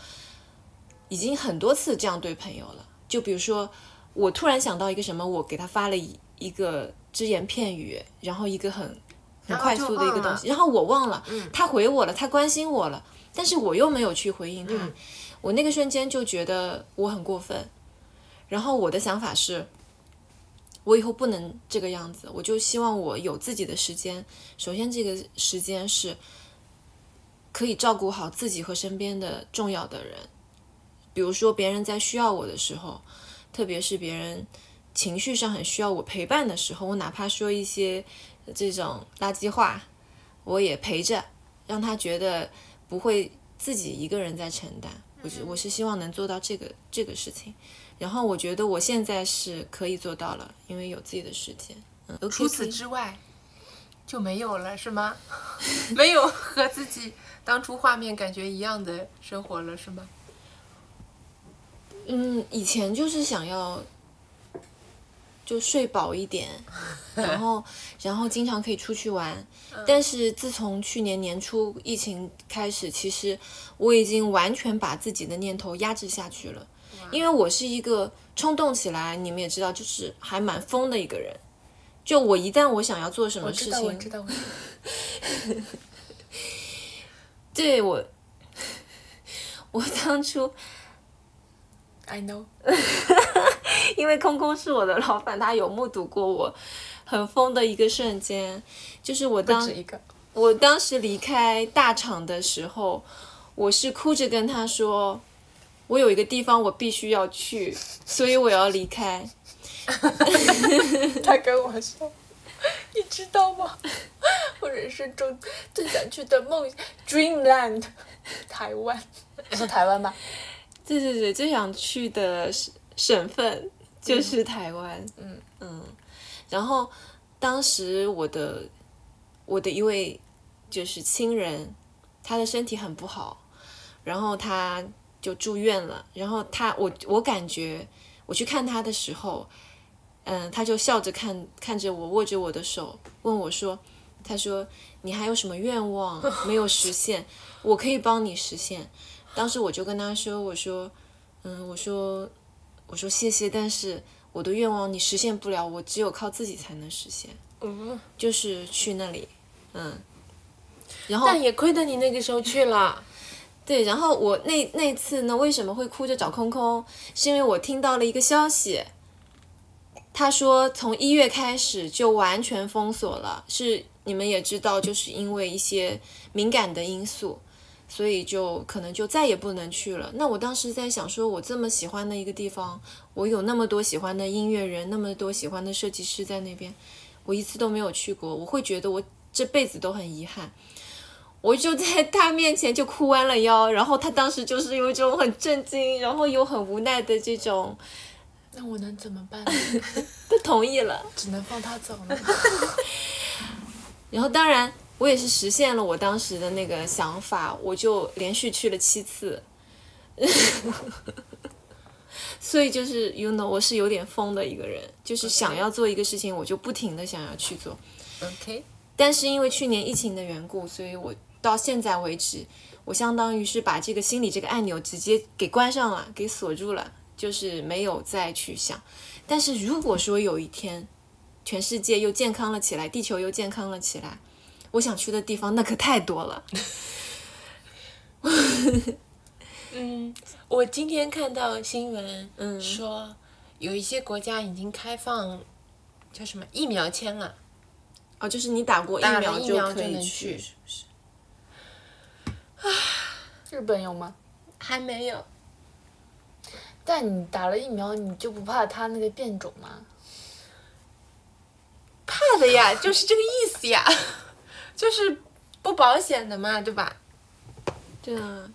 已经很多次这样对朋友了。就比如说，我突然想到一个什么，我给他发了一一个只言片语，然后一个很很快速的一个东西，然后我忘了，他回我了，他关心我了，但是我又没有去回应他，
嗯
我那个瞬间就觉得我很过分，然后我的想法是。我以后不能这个样子，我就希望我有自己的时间。首先，这个时间是可以照顾好自己和身边的重要的人，比如说别人在需要我的时候，特别是别人情绪上很需要我陪伴的时候，我哪怕说一些这种垃圾话，我也陪着，让他觉得不会自己一个人在承担。我是我是希望能做到这个这个事情，然后我觉得我现在是可以做到了，因为有自己的时间。嗯，
除此之外就没有了，是吗？没有和自己当初画面感觉一样的生活了，是吗？
嗯，以前就是想要就睡饱一点，然后然后经常可以出去玩。但是自从去年年初疫情开始，其实我已经完全把自己的念头压制下去了，因为我是一个冲动起来，你们也知道，就是还蛮疯的一个人。就我一旦我想要做什么事
我知道，我
情，
知道，我知道。
对我，我当初
I know。
因为空空是我的老板，他有目睹过我很疯的一个瞬间，就是我当
止一个。
我当时离开大厂的时候，我是哭着跟他说，我有一个地方我必须要去，所以我要离开。
他跟我说：“你知道吗？我人生中最想去的梦 Dreamland，台湾，是台湾吧？
对对对，最想去的省省份就是台湾。
嗯
嗯，然后当时我的我的一位就是亲人，他的身体很不好，然后他就住院了。然后他我我感觉我去看他的时候，嗯，他就笑着看看着我，握着我的手，问我说：“他说你还有什么愿望 没有实现？我可以帮你实现。”当时我就跟他说：“我说，嗯，我说，我说谢谢，但是我的愿望你实现不了，我只有靠自己才能实现，
嗯，
就是去那里，嗯。然后
但也亏得你那个时候去了。
对，然后我那那次呢，为什么会哭着找空空？是因为我听到了一个消息，他说从一月开始就完全封锁了，是你们也知道，就是因为一些敏感的因素，所以就可能就再也不能去了。那我当时在想，说我这么喜欢的一个地方，我有那么多喜欢的音乐人，那么多喜欢的设计师在那边，我一次都没有去过，我会觉得我这辈子都很遗憾。我就在 他面前就哭弯了腰，然后他当时就是有一种很震惊，然后又很无奈的这种，
那我能怎么办呢？
都同意了。
只能放他走了。
然后当然我也是实现了我当时的那个想法，我就连续去了七次。所以就是 you know 我是有点疯的一个人，就是想要做一个事情，我就不停的想要去做。
OK，
但是因为去年疫情的缘故，所以我到现在为止，我相当于是把这个心里这个按钮直接给关上了，给锁住了，就是没有再去想。但是如果说有一天，全世界又健康了起来，地球又健康了起来，我想去的地方那可太多了。
嗯，我今天看到新闻，
嗯
说有一些国家已经开放叫什么疫苗签了，
哦，就是你打过疫苗
疫苗
可以
去
去，是不是？
日本有吗？
还没有。
但你打了疫苗，你就不怕它那个变种吗？
怕的呀，就是这个意思呀，就是不保险的嘛，对吧？
对啊。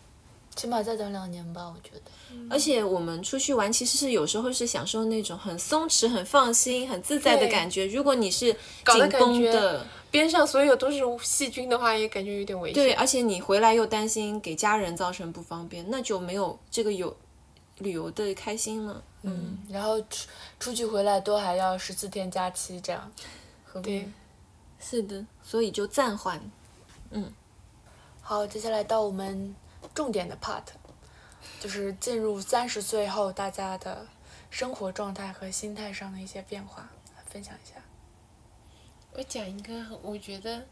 起码再等两年吧，我觉得。
而且我们出去玩，其实是有时候是享受那种很松弛、很放心、很自在的感觉。如果你是紧绷的，
边上所有都是细菌的话，也感觉有点危险。
对，而且你回来又担心给家人造成不方便，那就没有这个有旅游的开心了。
嗯，然后出出去回来都还要十四天假期，这样，
对？
是的，所以就暂缓。
嗯好，接下来到我们重点的 part，就是进入三十岁后大家的生活状态和心态上的一些变化，分享一下。
我讲一个我觉得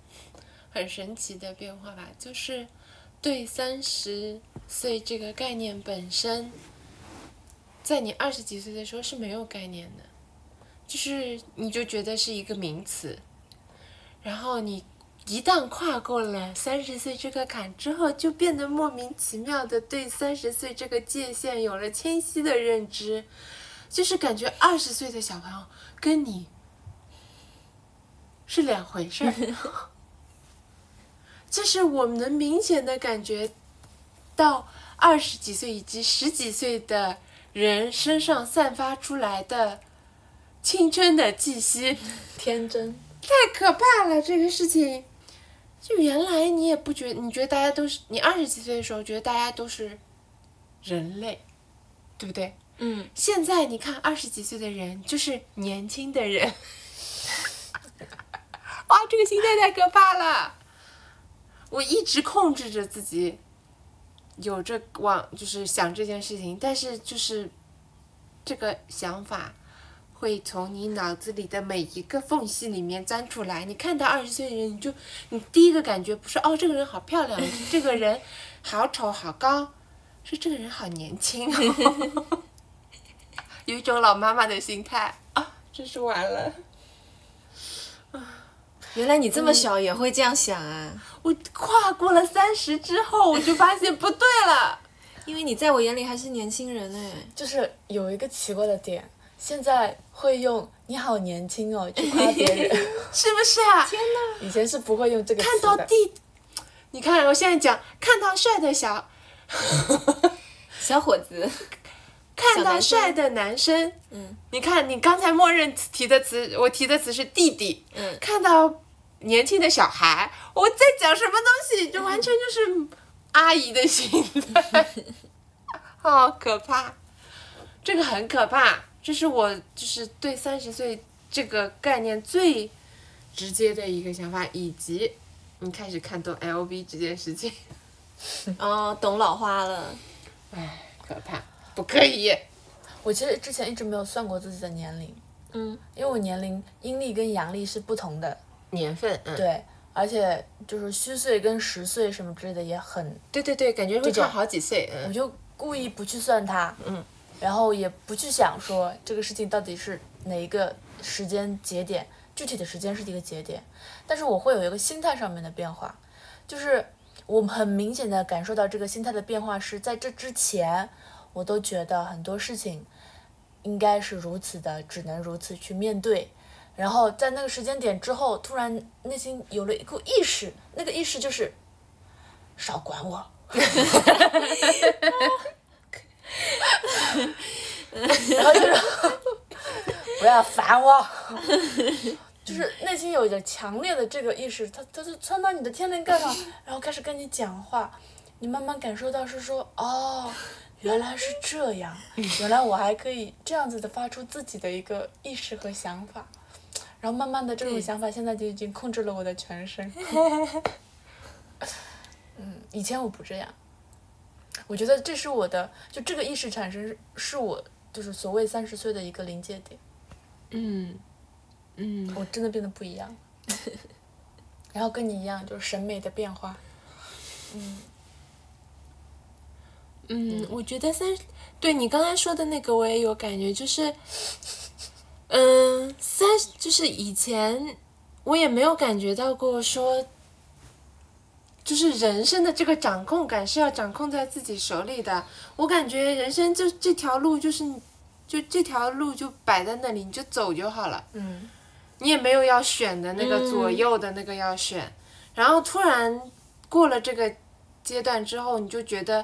很神奇的变化吧，就是对三十岁这个概念本身，在你二十几岁的时候是没有概念的，就是你就觉得是一个名词，然后你一旦跨过了三十岁这个坎之后，就变得莫名其妙的对三十岁这个界限有了清晰的认知，就是感觉二十岁的小朋友跟你是两回事儿。就是我们能明显的感觉到二十几岁以及十几岁的人身上散发出来的青春的气息，
天真，
太可怕了！这个事情，就原来你也不觉你觉得大家都是你二十几岁的时候觉得大家都是人类，对不对？
嗯，
现在你看二十几岁的人就是年轻的人，哇，这个心态太可怕了！我一直控制着自己，有这往就是想这件事情，但是就是这个想法会从你脑子里的每一个缝隙里面钻出来。你看到二十岁的人，你就你第一个感觉不是哦，这个人好漂亮，这个人好丑好高，是这个人好年轻、有一种老妈妈的心态啊，真是完了。
原来你这么小也会这样想啊？
我跨过了三十之后，我就发现不对了。
因为你在我眼里还是年轻人哎。
就是有一个奇怪的点，现在会用“你好年轻哦”去夸别人，
是不是啊？
天哪！
以前是不会用这个词
看到
的。
弟，你看我现在讲，看到帅的小，
小伙子，
看到帅的男生，
嗯。
你看你刚才默认提的词，我提的词是弟弟，
嗯，
看到年轻的小孩，我在讲什么东西？就完全就是阿姨的心态，好可怕，这个很可怕，这是我就是对三十岁这个概念最直接的一个想法，以及你开始看懂 LV 这件事情，
哦，懂老花了。
唉，可怕，不可以。
我其实之前一直没有算过自己的年龄，
嗯，
因为我年龄阴历跟阳历是不同的，
年份，嗯，
对，而且就是虚岁跟实岁什么之类的也很，
对对对，感觉会差好几岁，嗯，
我就故意不去算它，
嗯，
然后也不去想说这个事情到底是哪一个时间节点，具体的时间是一个节点，但是我会有一个心态上面的变化，就是我很明显的感受到这个心态的变化是在这之前，我都觉得很多事情应该是如此的，只能如此去面对。然后在那个时间点之后，突然内心有了一股意识，那个意识就是少管我，然后就是不要烦我，就是内心有着强烈的这个意识，它它就窜到你的天灵盖上，然后开始跟你讲话，你慢慢感受到是说哦。原来是这样，原来我还可以这样子的发出自己的一个意识和想法，然后慢慢的这种想法现在就已经控制了我的全身。嗯，以前我不这样，我觉得这是我的，就这个意识产生是是我就是所谓三十岁的一个临界点，
嗯，嗯，
我真的变得不一样，然后跟你一样就是审美的变化，
嗯，我觉得三，对你刚才说的那个我也有感觉，就是，嗯，三就是以前我也没有感觉到过说，就是人生的这个掌控感是要掌控在自己手里的。我感觉人生就这条路就是，就这条路就摆在那里，你就走就好了。
嗯
你也没有要选的那个左右的那个要选，然后突然过了这个阶段之后，你就觉得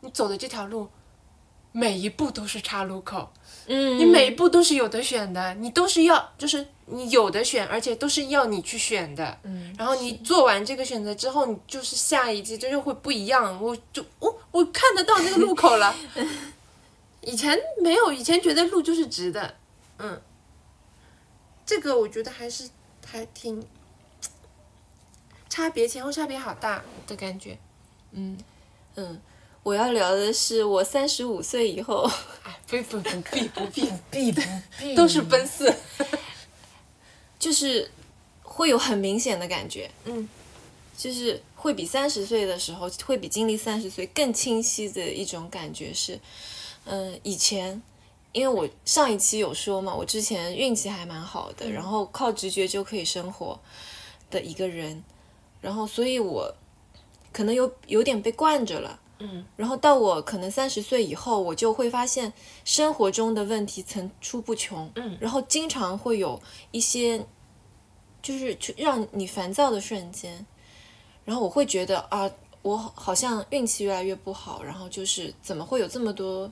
你走的这条路每一步都是岔路口，
嗯，
你每一步都是有的选的，你都是要就是你有的选，而且都是要你去选的。
嗯，
然后你做完这个选择之后，你就是下一季这就会不一样。我就我我看得到那个路口了，以前没有，以前觉得路就是直的，嗯，这个我觉得还是还挺差别前后差别好大的感觉，嗯，
嗯，我要聊的是我三十五岁以后，
哎，不不不必不必，
必不必。
都是奔四，
就是会有很明显的感觉，
嗯，
就是会比三十岁的时候，会比经历三十岁更清晰的一种感觉是，嗯、以前。因为我上一期有说嘛，我之前运气还蛮好的，然后靠直觉就可以生活的一个人，然后所以我可能有有点被惯着了，
嗯，
然后到我可能三十岁以后，我就会发现生活中的问题层出不穷，
嗯
然后经常会有一些就是去让你烦躁的瞬间，然后我会觉得啊，我好像运气越来越不好，然后就是怎么会有这么多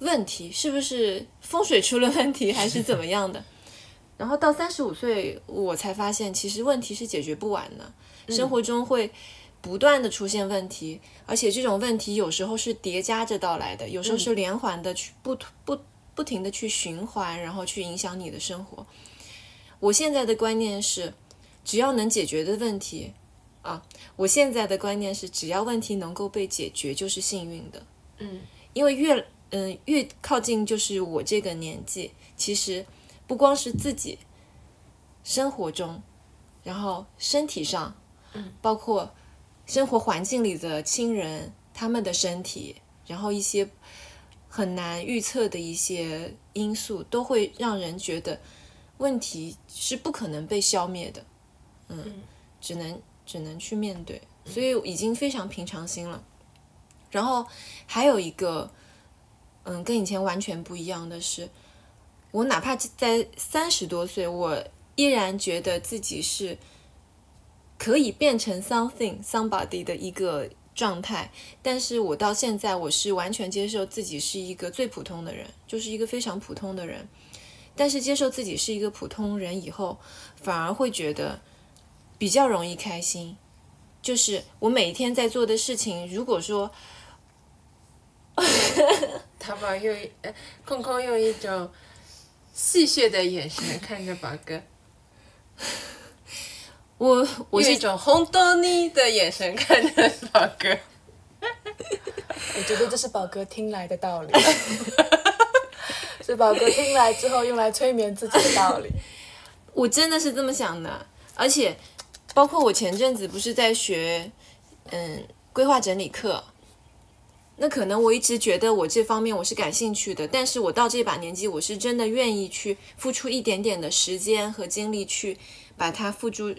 问题？是不是风水出了问题，还是怎么样的？然后到三十五岁，我才发现其实问题是解决不完的，生活中会不断的出现问题，而且这种问题有时候是叠加着到来的，有时候是连环的去不不不停的去循环，然后去影响你的生活。我现在的观念是，只要能解决的问题，啊，我现在的观念是，只要问题能够被解决，就是幸运的。
嗯，
因为越嗯、越靠近就是我这个年纪，其实不光是自己生活中，然后身体上，
嗯，
包括生活环境里的亲人他们的身体，然后一些很难预测的一些因素，都会让人觉得问题是不可能被消灭的，嗯，只能只能去面对，所以已经非常平常心了。然后还有一个，嗯，跟以前完全不一样的是，我哪怕在三十多岁，我依然觉得自己是可以变成 something somebody 的一个状态。但是我到现在，我是完全接受自己是一个最普通的人，就是一个非常普通的人。但是接受自己是一个普通人以后，反而会觉得比较容易开心。就是我每一天在做的事情，如果说。
他宝用呃，空空用一种戏谑的眼神看着宝哥，
我我
用一种红豆泥的眼神看着宝哥。
我觉得这是宝哥听来的道理，是宝哥听来之后用来催眠自己的道理。
我真的是这么想的，而且包括我前阵子不是在学嗯规划整理课。那可能我一直觉得我这方面我是感兴趣的，但是我到这把年纪，我是真的愿意去付出一点点的时间和精力去把它付诸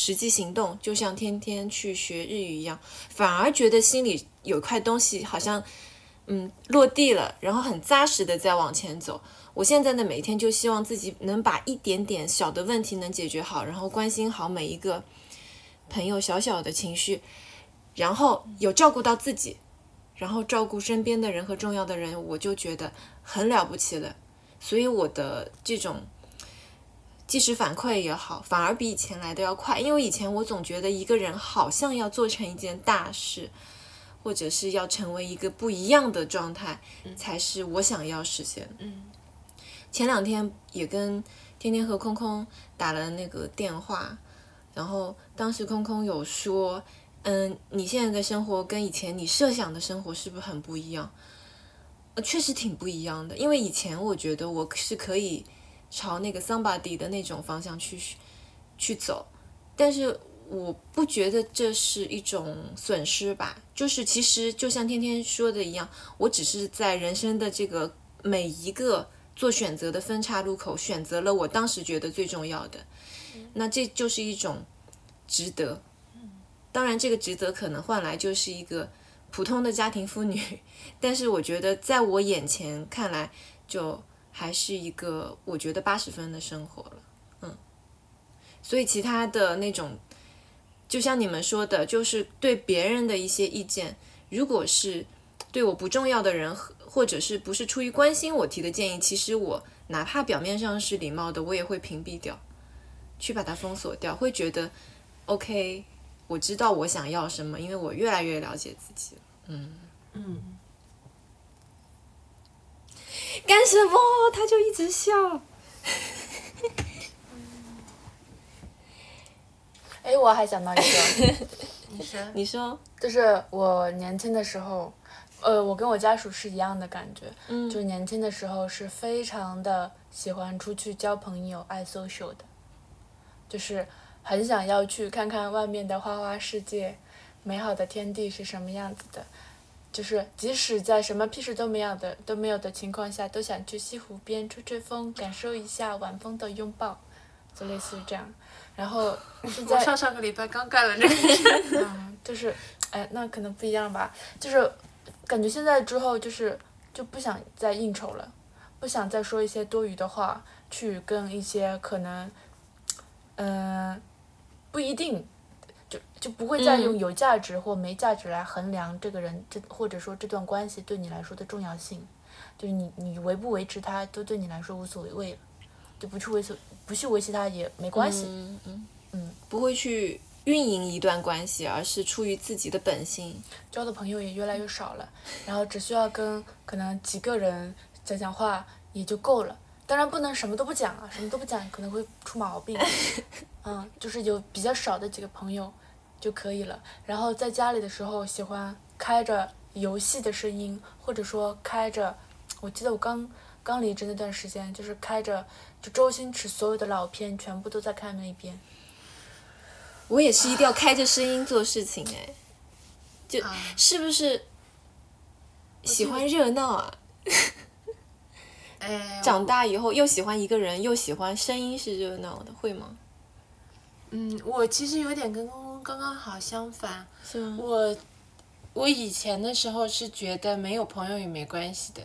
实际行动，就像天天去学日语一样，反而觉得心里有块东西好像嗯落地了，然后很扎实的在往前走。我现在呢，每天就希望自己能把一点点小的问题能解决好，然后关心好每一个朋友小小的情绪，然后有照顾到自己。然后照顾身边的人和重要的人，我就觉得很了不起了。所以我的这种即时反馈也好，反而比以前来的要快。因为以前我总觉得一个人好像要做成一件大事，或者是要成为一个不一样的状态，才是我想要实现。
嗯。
前两天也跟天天和空空打了那个电话，然后当时空空有说。嗯，你现在的生活跟以前你设想的生活是不是很不一样？呃，确实挺不一样的。因为以前我觉得我是可以朝那个 somebody 的那种方向去去走，但是我不觉得这是一种损失吧。就是其实就像天天说的一样，我只是在人生的这个每一个做选择的分岔路口，选择了我当时觉得最重要的，那这就是一种值得。当然，这个值得可能换来就是一个普通的家庭妇女，但是我觉得在我眼前看来，就还是一个我觉得八十分的生活了，嗯。所以其他的那种，就像你们说的，就是对别人的一些意见，如果是对我不重要的人，或者是不是出于关心我提的建议，其实我哪怕表面上是礼貌的，我也会屏蔽掉，去把它封锁掉，会觉得 OK。我知道我想要什么，因为我越来越了解自己了。嗯
嗯，
干什么？他就一直笑。
哎，我还想到一个，
你说，
你说，
就是我年轻的时候，呃，我跟我家属是一样的感觉，
嗯，
就年轻的时候是非常的喜欢出去交朋友、爱 social 的，就是。很想要去看看外面的花花世界，美好的天地是什么样子的，就是即使在什么屁事都没有的都没有的情况下，都想去西湖边吹吹风，感受一下晚风的拥抱，就类似于这样。然后现在
上上个礼拜刚干了这个事。
嗯，就是，哎，那可能不一样吧。就是感觉现在之后就是就不想再应酬了，不想再说一些多余的话，去跟一些可能，嗯。不一定，就就不会再用有价值或没价值来衡量这个人这或者说这段关系对你来说的重要性，就是你你维不维持它都对你来说无所谓谓了，就不去维持不去维系它也没关系，
嗯。嗯。
嗯，
不会去运营一段关系，而是出于自己的本心，
交的朋友也越来越少了，然后只需要跟可能几个人讲讲话也就够了。当然不能什么都不讲啊，什么都不讲可能会出毛病。嗯，就是有比较少的几个朋友就可以了。然后在家里的时候，喜欢开着游戏的声音，或者说开着，我记得我刚刚离职那段时间，就是开着就周星驰所有的老片全部都在看那一遍。
我也是一定要开着声音做事情哎，就是不是喜欢热闹啊？长大以后又喜欢一个人，又喜欢声音是热闹的，会吗？
嗯，我其实有点跟刚刚好相反。
是吗？
我我以前的时候是觉得没有朋友也没关系的，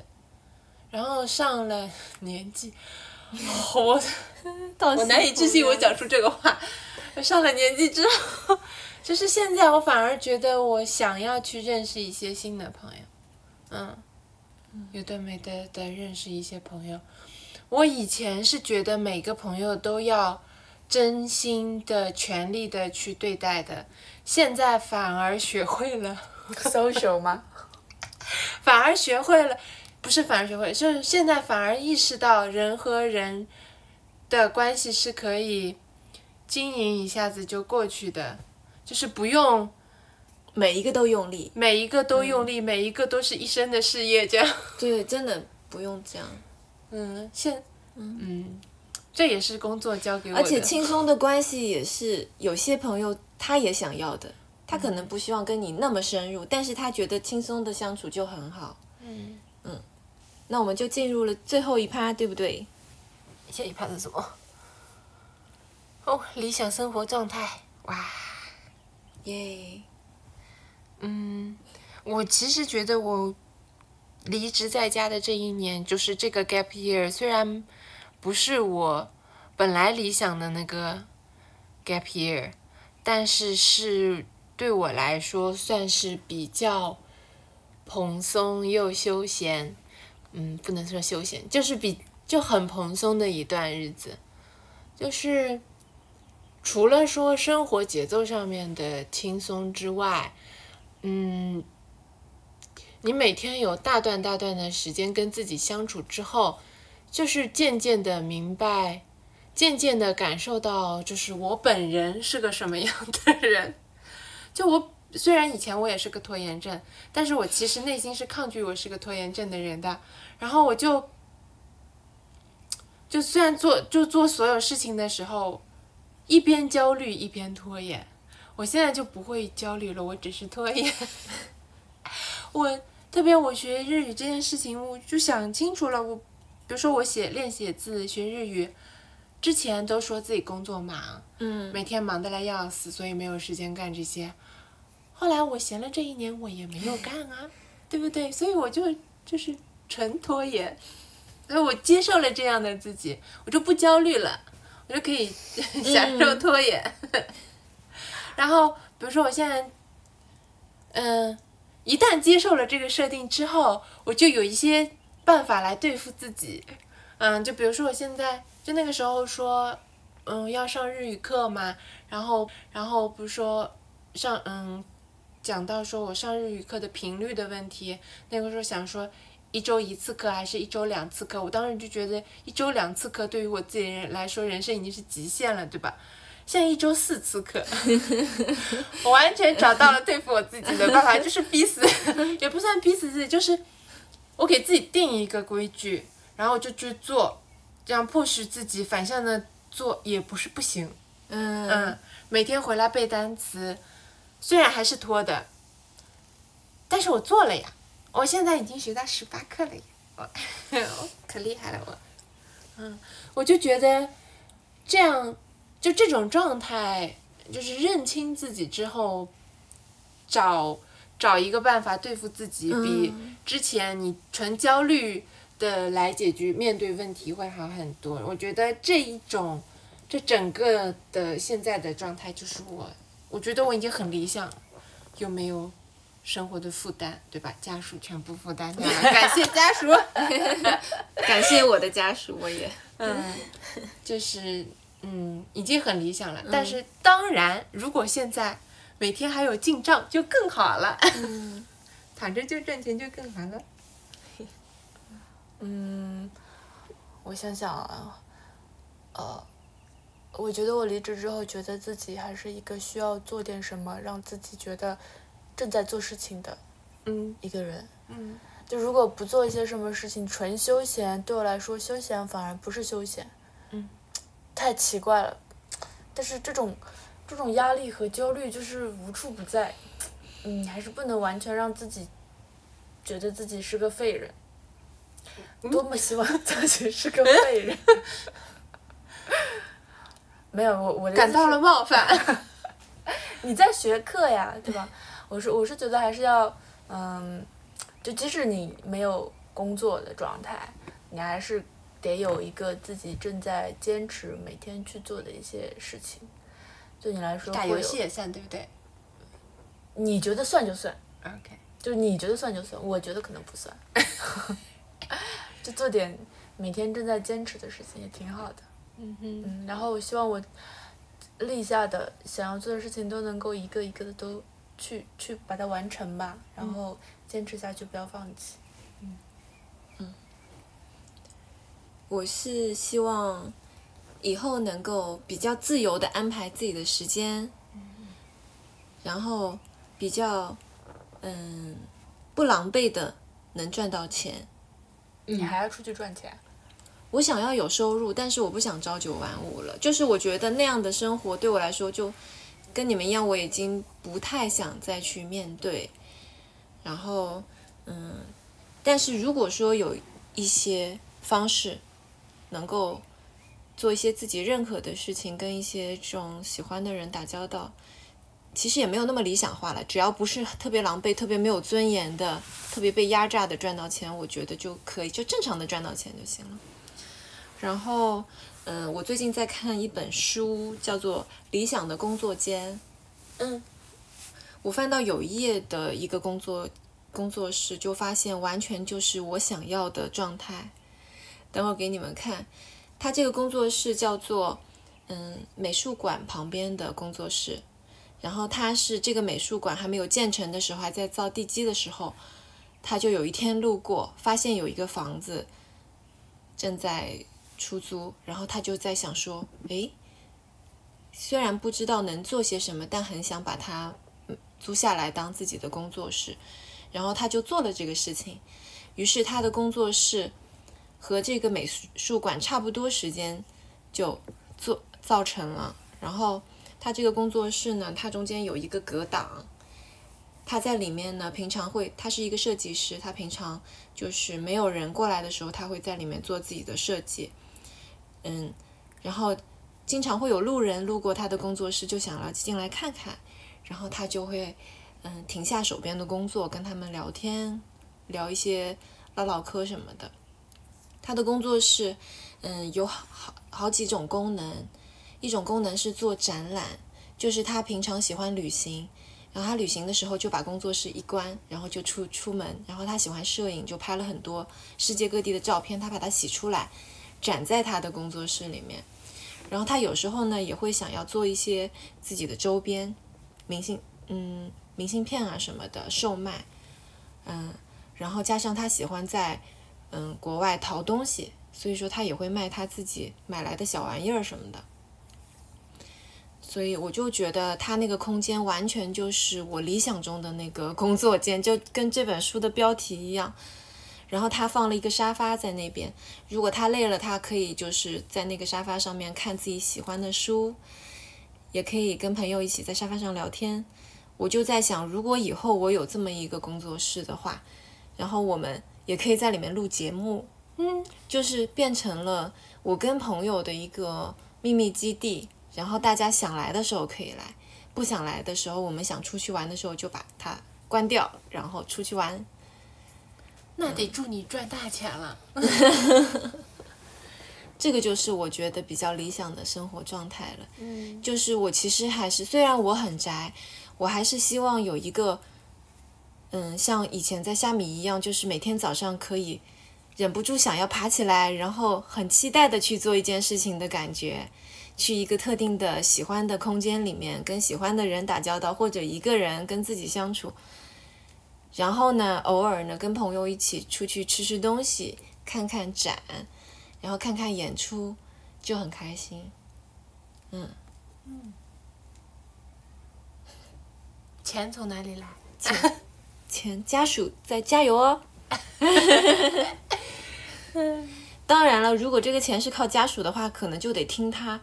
然后上了 年纪，我 我难以置信我讲出这个话。上了年纪之后，就是现在我反而觉得我想要去认识一些新的朋友，嗯，有的没的的认识一些朋友。我以前是觉得每个朋友都要真心的、全力的去对待的，现在反而学会了。
social 吗？
反而学会了，不是反而学会，就是现在反而意识到人和人的关系是可以经营一下子就过去的，就是不用
每一个都用力，
每一个都用力，每一个都是一生的事业这样。
对，真的不用这样。
嗯，现嗯，这也是工作交给我的。
而且轻松的关系也是有些朋友他也想要的，他可能不希望跟你那么深入，但是他觉得轻松的相处就很好。
嗯，
那我们就进入了最后一趴，对不对？
下一趴是什么？哦，理想生活状态，哇。
耶、
嗯，我其实觉得我离职在家的这一年，就是这个 gap year，虽然不是我本来理想的那个 gap year，但是是对我来说算是比较蓬松又休闲，嗯，不能说休闲，就是比就很蓬松的一段日子，就是。除了说生活节奏上面的轻松之外，嗯，你每天有大段大段的时间跟自己相处之后，就是渐渐的明白，渐渐的感受到，就是我本人是个什么样的人。就我虽然以前我也是个拖延症，但是我其实内心是抗拒我是个拖延症的人的。然后我就，就虽然做就做所有事情的时候。一边焦虑一边拖延，我现在就不会焦虑了，我只是拖延。我特别我学日语这件事情，我就想清楚了。我比如说我写练写字学日语，之前都说自己工作忙，
嗯，
每天忙得来要死，所以没有时间干这些。后来我闲了这一年，我也没有干啊，对不对？所以我就就是纯拖延，所以我接受了这样的自己，我就不焦虑了。我就可以 享受拖延，然后比如说我现在，嗯，一旦接受了这个设定之后，我就有一些办法来对付自己，嗯，就比如说我现在就那个时候说，嗯，要上日语课嘛，然后然后不是说上嗯，讲到说我上日语课的频率的问题，那个时候想说。一周一次课还是一周两次课？我当时就觉得一周两次课对于我自己人来说，人生已经是极限了，对吧？现在一周四次课，我完全找到了对付我自己的办法，就是逼死，也不算逼死自己，就是我给自己定一个规矩，然后就去做，这样迫使自己反向的做也不是不行。
嗯。
嗯，每天回来背单词，虽然还是拖的，但是我做了呀。我现在已经学到十八课了呀，我 可厉害了我，嗯，我就觉得这样就这种状态，就是认清自己之后，找找一个办法对付自己，比之前你纯焦虑的来解决面对问题会好很多。我觉得这一种这整个的现在的状态就是我，我觉得我已经很理想又，没有？生活的负担，对吧？家属全部负担掉了，感谢家属，
感谢我的家属，我也，
嗯，就是嗯，已经很理想了。但是当然，如果现在每天还有进账，就更好了。
嗯，
躺着就赚钱就更好了。
嗯，我想想啊，呃，我觉得我离职之后，觉得自己还是一个需要做点什么，让自己觉得。正在做事情的，
嗯，
一个人，
嗯，
就如果不做一些什么事情，纯休闲，对我来说，休闲反而不是休闲，
嗯，
太奇怪了。但是这种，这种压力和焦虑就是无处不在，嗯，还是不能完全让自己觉得自己是个废人。多么希望自己是个废人。没有我我
感到了冒犯。
你在学课呀，对吧？我是我是觉得还是要，嗯，就即使你没有工作的状态，你还是得有一个自己正在坚持每天去做的一些事情，对你来说
打游戏也算对不对
你觉得算就算
，？OK，
就是你觉得算就算，我觉得可能不算，就做点每天正在坚持的事情也挺好的。
嗯哼，
嗯，然后我希望我立下的想要做的事情都能够一个一个的都去去把它完成吧，然后坚持下去，不要放弃。
我是希望以后能够比较自由的安排自己的时间，然后比较嗯不狼狈的能赚到钱。
你还要出去赚钱，
我想要有收入，但是我不想朝九晚五了。就是我觉得那样的生活对我来说，就跟你们一样，我已经不太想再去面对。然后，嗯，但是如果说有一些方式，能够做一些自己认可的事情，跟一些这种喜欢的人打交道，其实也没有那么理想化了。只要不是特别狼狈、特别没有尊严的、特别被压榨的赚到钱，我觉得就可以，就正常的赚到钱就行了。然后，嗯，我最近在看一本书，叫做《理想的工作间》。
嗯，
我翻到有一页的一个工作工作室，就发现完全就是我想要的状态。等会儿给你们看，他这个工作室叫做嗯美术馆旁边的工作室。然后他是这个美术馆还没有建成的时候，还在造地基的时候，他就有一天路过，发现有一个房子正在出租，然后他就在想说，诶，虽然不知道能做些什么，但很想把它租下来当自己的工作室，然后他就做了这个事情。于是他的工作室和这个美术馆差不多时间就做造成了，然后他这个工作室呢，它中间有一个隔档。他在里面呢，平常会，他是一个设计师，他平常就是没有人过来的时候，他会在里面做自己的设计，嗯，然后经常会有路人路过他的工作室，就想要进来看看，然后他就会，嗯，停下手边的工作，跟他们聊天，聊一些唠唠嗑什么的。他的工作室，嗯，有好好好几种功能，一种功能是做展览，就是他平常喜欢旅行。然后他旅行的时候就把工作室一关，然后就出出门。然后他喜欢摄影，就拍了很多世界各地的照片，他把它洗出来，展在他的工作室里面。然后他有时候呢也会想要做一些自己的周边，明信嗯明信片啊什么的售卖，嗯，然后加上他喜欢在嗯国外淘东西，所以说他也会卖他自己买来的小玩意儿什么的。所以我就觉得他那个空间完全就是我理想中的那个工作间，就跟这本书的标题一样。然后他放了一个沙发在那边，如果他累了，他可以就是在那个沙发上面看自己喜欢的书，也可以跟朋友一起在沙发上聊天。我就在想，如果以后我有这么一个工作室的话，然后我们也可以在里面录节目，
嗯，
就是变成了我跟朋友的一个秘密基地。然后大家想来的时候可以来，不想来的时候，我们想出去玩的时候就把它关掉，然后出去玩。
那得祝你赚大钱了。
这个就是我觉得比较理想的生活状态了。
嗯，
就是我其实还是，虽然我很宅，我还是希望有一个，嗯，像以前在虾米一样，就是每天早上可以忍不住想要爬起来，然后很期待的去做一件事情的感觉。去一个特定的喜欢的空间里面，跟喜欢的人打交道，或者一个人跟自己相处。然后呢，偶尔呢，跟朋友一起出去吃吃东西，看看展，然后看看演出，就很开心。嗯嗯，
钱从哪里来？
钱钱家属在加油哦。当然了，如果这个钱是靠家属的话，可能就得听他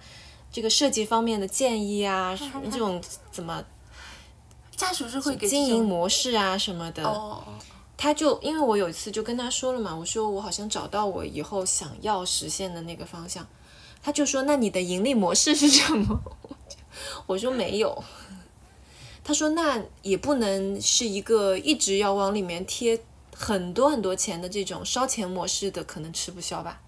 这个设计方面的建议啊，这种怎么
家属是会给
经营模式啊什么的。
哦，
他就因为我有一次就跟他说了嘛，我说我好像找到我以后想要实现的那个方向，他就说那你的盈利模式是什么？我说没有。他他说那也不能是一个一直要往里面贴很多很多钱的这种烧钱模式的，可能吃不消吧。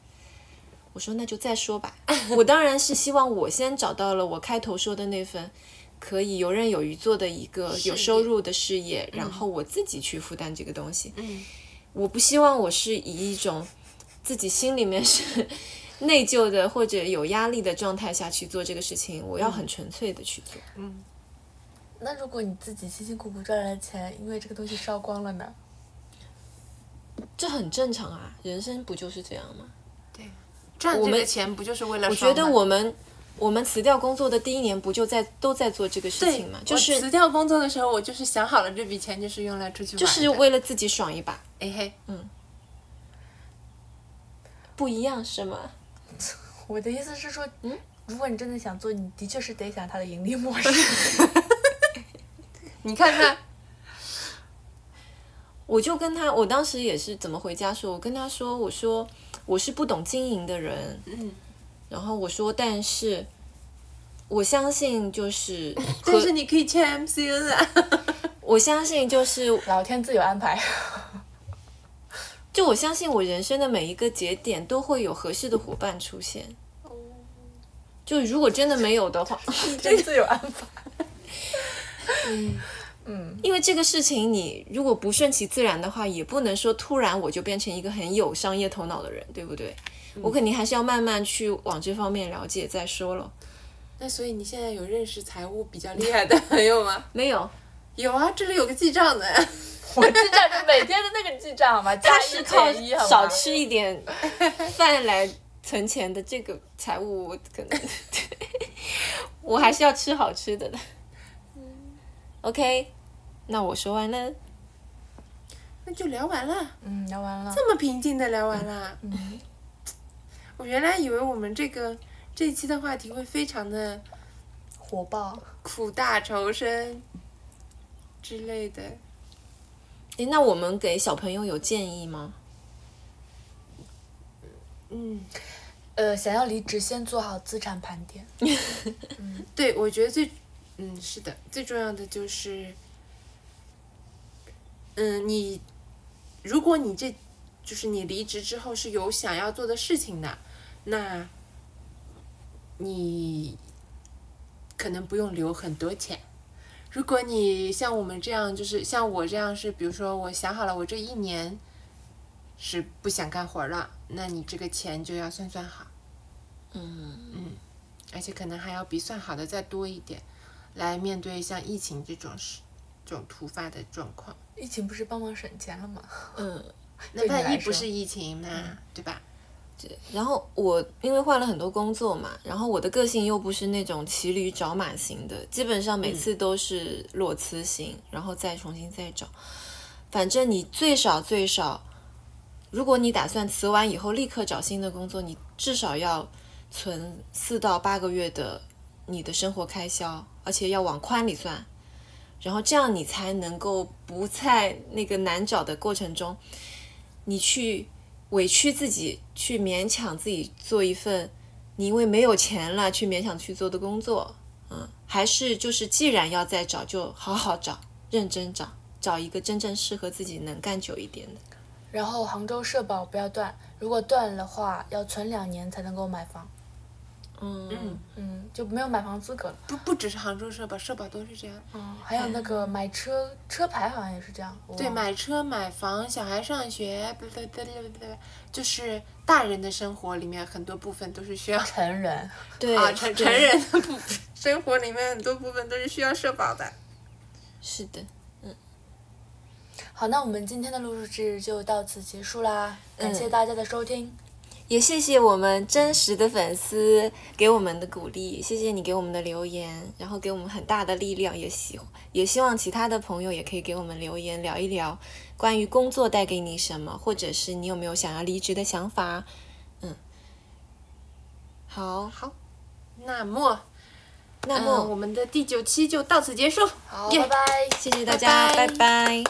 我说那就再说吧。我当然是希望我先找到了我开头说的那份可以游刃有余做的一个有收入的事业，然后我自己去负担这个东西。
嗯
我不希望我是以一种自己心里面是内疚的或者有压力的状态下去做这个事情，我要很纯粹的去做。
那如果你自己辛辛苦苦赚来的钱，因为这个东西烧光了呢？
这很正常啊，人生不就是这样吗？
对赚这个钱不就是为了
我觉得我们我们辞掉工作的第一年，不就在都在做这个事情吗？就是
辞掉工作的时候，我就是想好了这笔钱就是用来出去玩
就是为了自己爽一把，
哎嘿，嗯
不一样是吗？
我的意思是说，嗯，如果你真的想做，你的确是得想它的盈利模式。
你看看，
我就跟他，我当时也是怎么回家说，我跟他说，我说我是不懂经营的人，
嗯，
然后我说，但是我相信就是
但
和
是你可以签 MCN 啊，
我相信就是
老天自有安排。
就我相信我人生的每一个节点都会有合适的伙伴出现。就如果真的没有的话，
天自有安排。
因为这个事情你如果不顺其自然的话，也不能说突然我就变成一个很有商业头脑的人，对不对？我肯定还是要慢慢去往这方面了解再说了。
那所以你现在有认识财务比较厉害的朋友吗？
没有，
有啊，这里有个记账的。
我记账就每天的那个记账好吗？
他是靠少吃一点饭来存钱的这个财务，我可能 我还是要吃好吃的的。OK，那我说完了。
那就聊完了，
嗯，聊完了。
这么平静的聊完了。嗯，我原来以为我们这个这一期的话题会非常的
火爆。
苦大仇深之类的。
诶，那我们给小朋友有建议吗？
嗯，
呃，想要离职，先做好资产盘点。
嗯 对，我觉得最，嗯，是的，最重要的就是，嗯，你，如果你这，就是你离职之后是有想要做的事情的，那，你可能不用留很多钱。如果你像我们这样，就是像我这样是，比如说我想好了，我这一年是不想干活了，那你这个钱就要算算好。嗯嗯而且可能还要比算好的再多一点，来面对像疫情这种事、这种突发的状况。
疫情不是帮忙省钱了吗？
嗯，
那万一不是疫情呢？对吧？
然后我因为换了很多工作嘛，然后我的个性又不是那种骑驴找马型的，基本上每次都是裸辞型，然后再重新再找。反正你最少最少，如果你打算辞完以后立刻找新的工作，你至少要存四到八个月的你的生活开销，而且要往宽里算。然后这样你才能够不在那个难找的过程中，你去委屈自己，去勉强自己做一份你因为没有钱了去勉强去做的工作，嗯，还是就是既然要再找，就好好找，认真找，找一个真正适合自己能干久一点的。
然后杭州社保不要断，如果断的话，要存两年才能够买房。
嗯，
嗯，就没有买房资格了。
不不只是杭州社保，社保都是这样。
嗯，还有那个买车车牌好像也是这样。
对，买车、买房、小孩上学，不不不不不，就是大人的生活里面很多部分都是需要
成人。
对
啊成成人的部分，生活里面很多部分都是需要社保的。
是的，
好，那我们今天的录制就到此结束啦，感谢
嗯
大家的收听。
也谢谢我们真实的粉丝给我们的鼓励，谢谢你给我们的留言，然后给我们很大的力量，也希也希望其他的朋友也可以给我们留言聊一聊关于工作带给你什么，或者是你有没有想要离职的想法。嗯，好，
好，那么，
那
嗯，我、们的第九期就到此结束。
好，
耶
拜拜。
谢谢大家，
拜拜
拜拜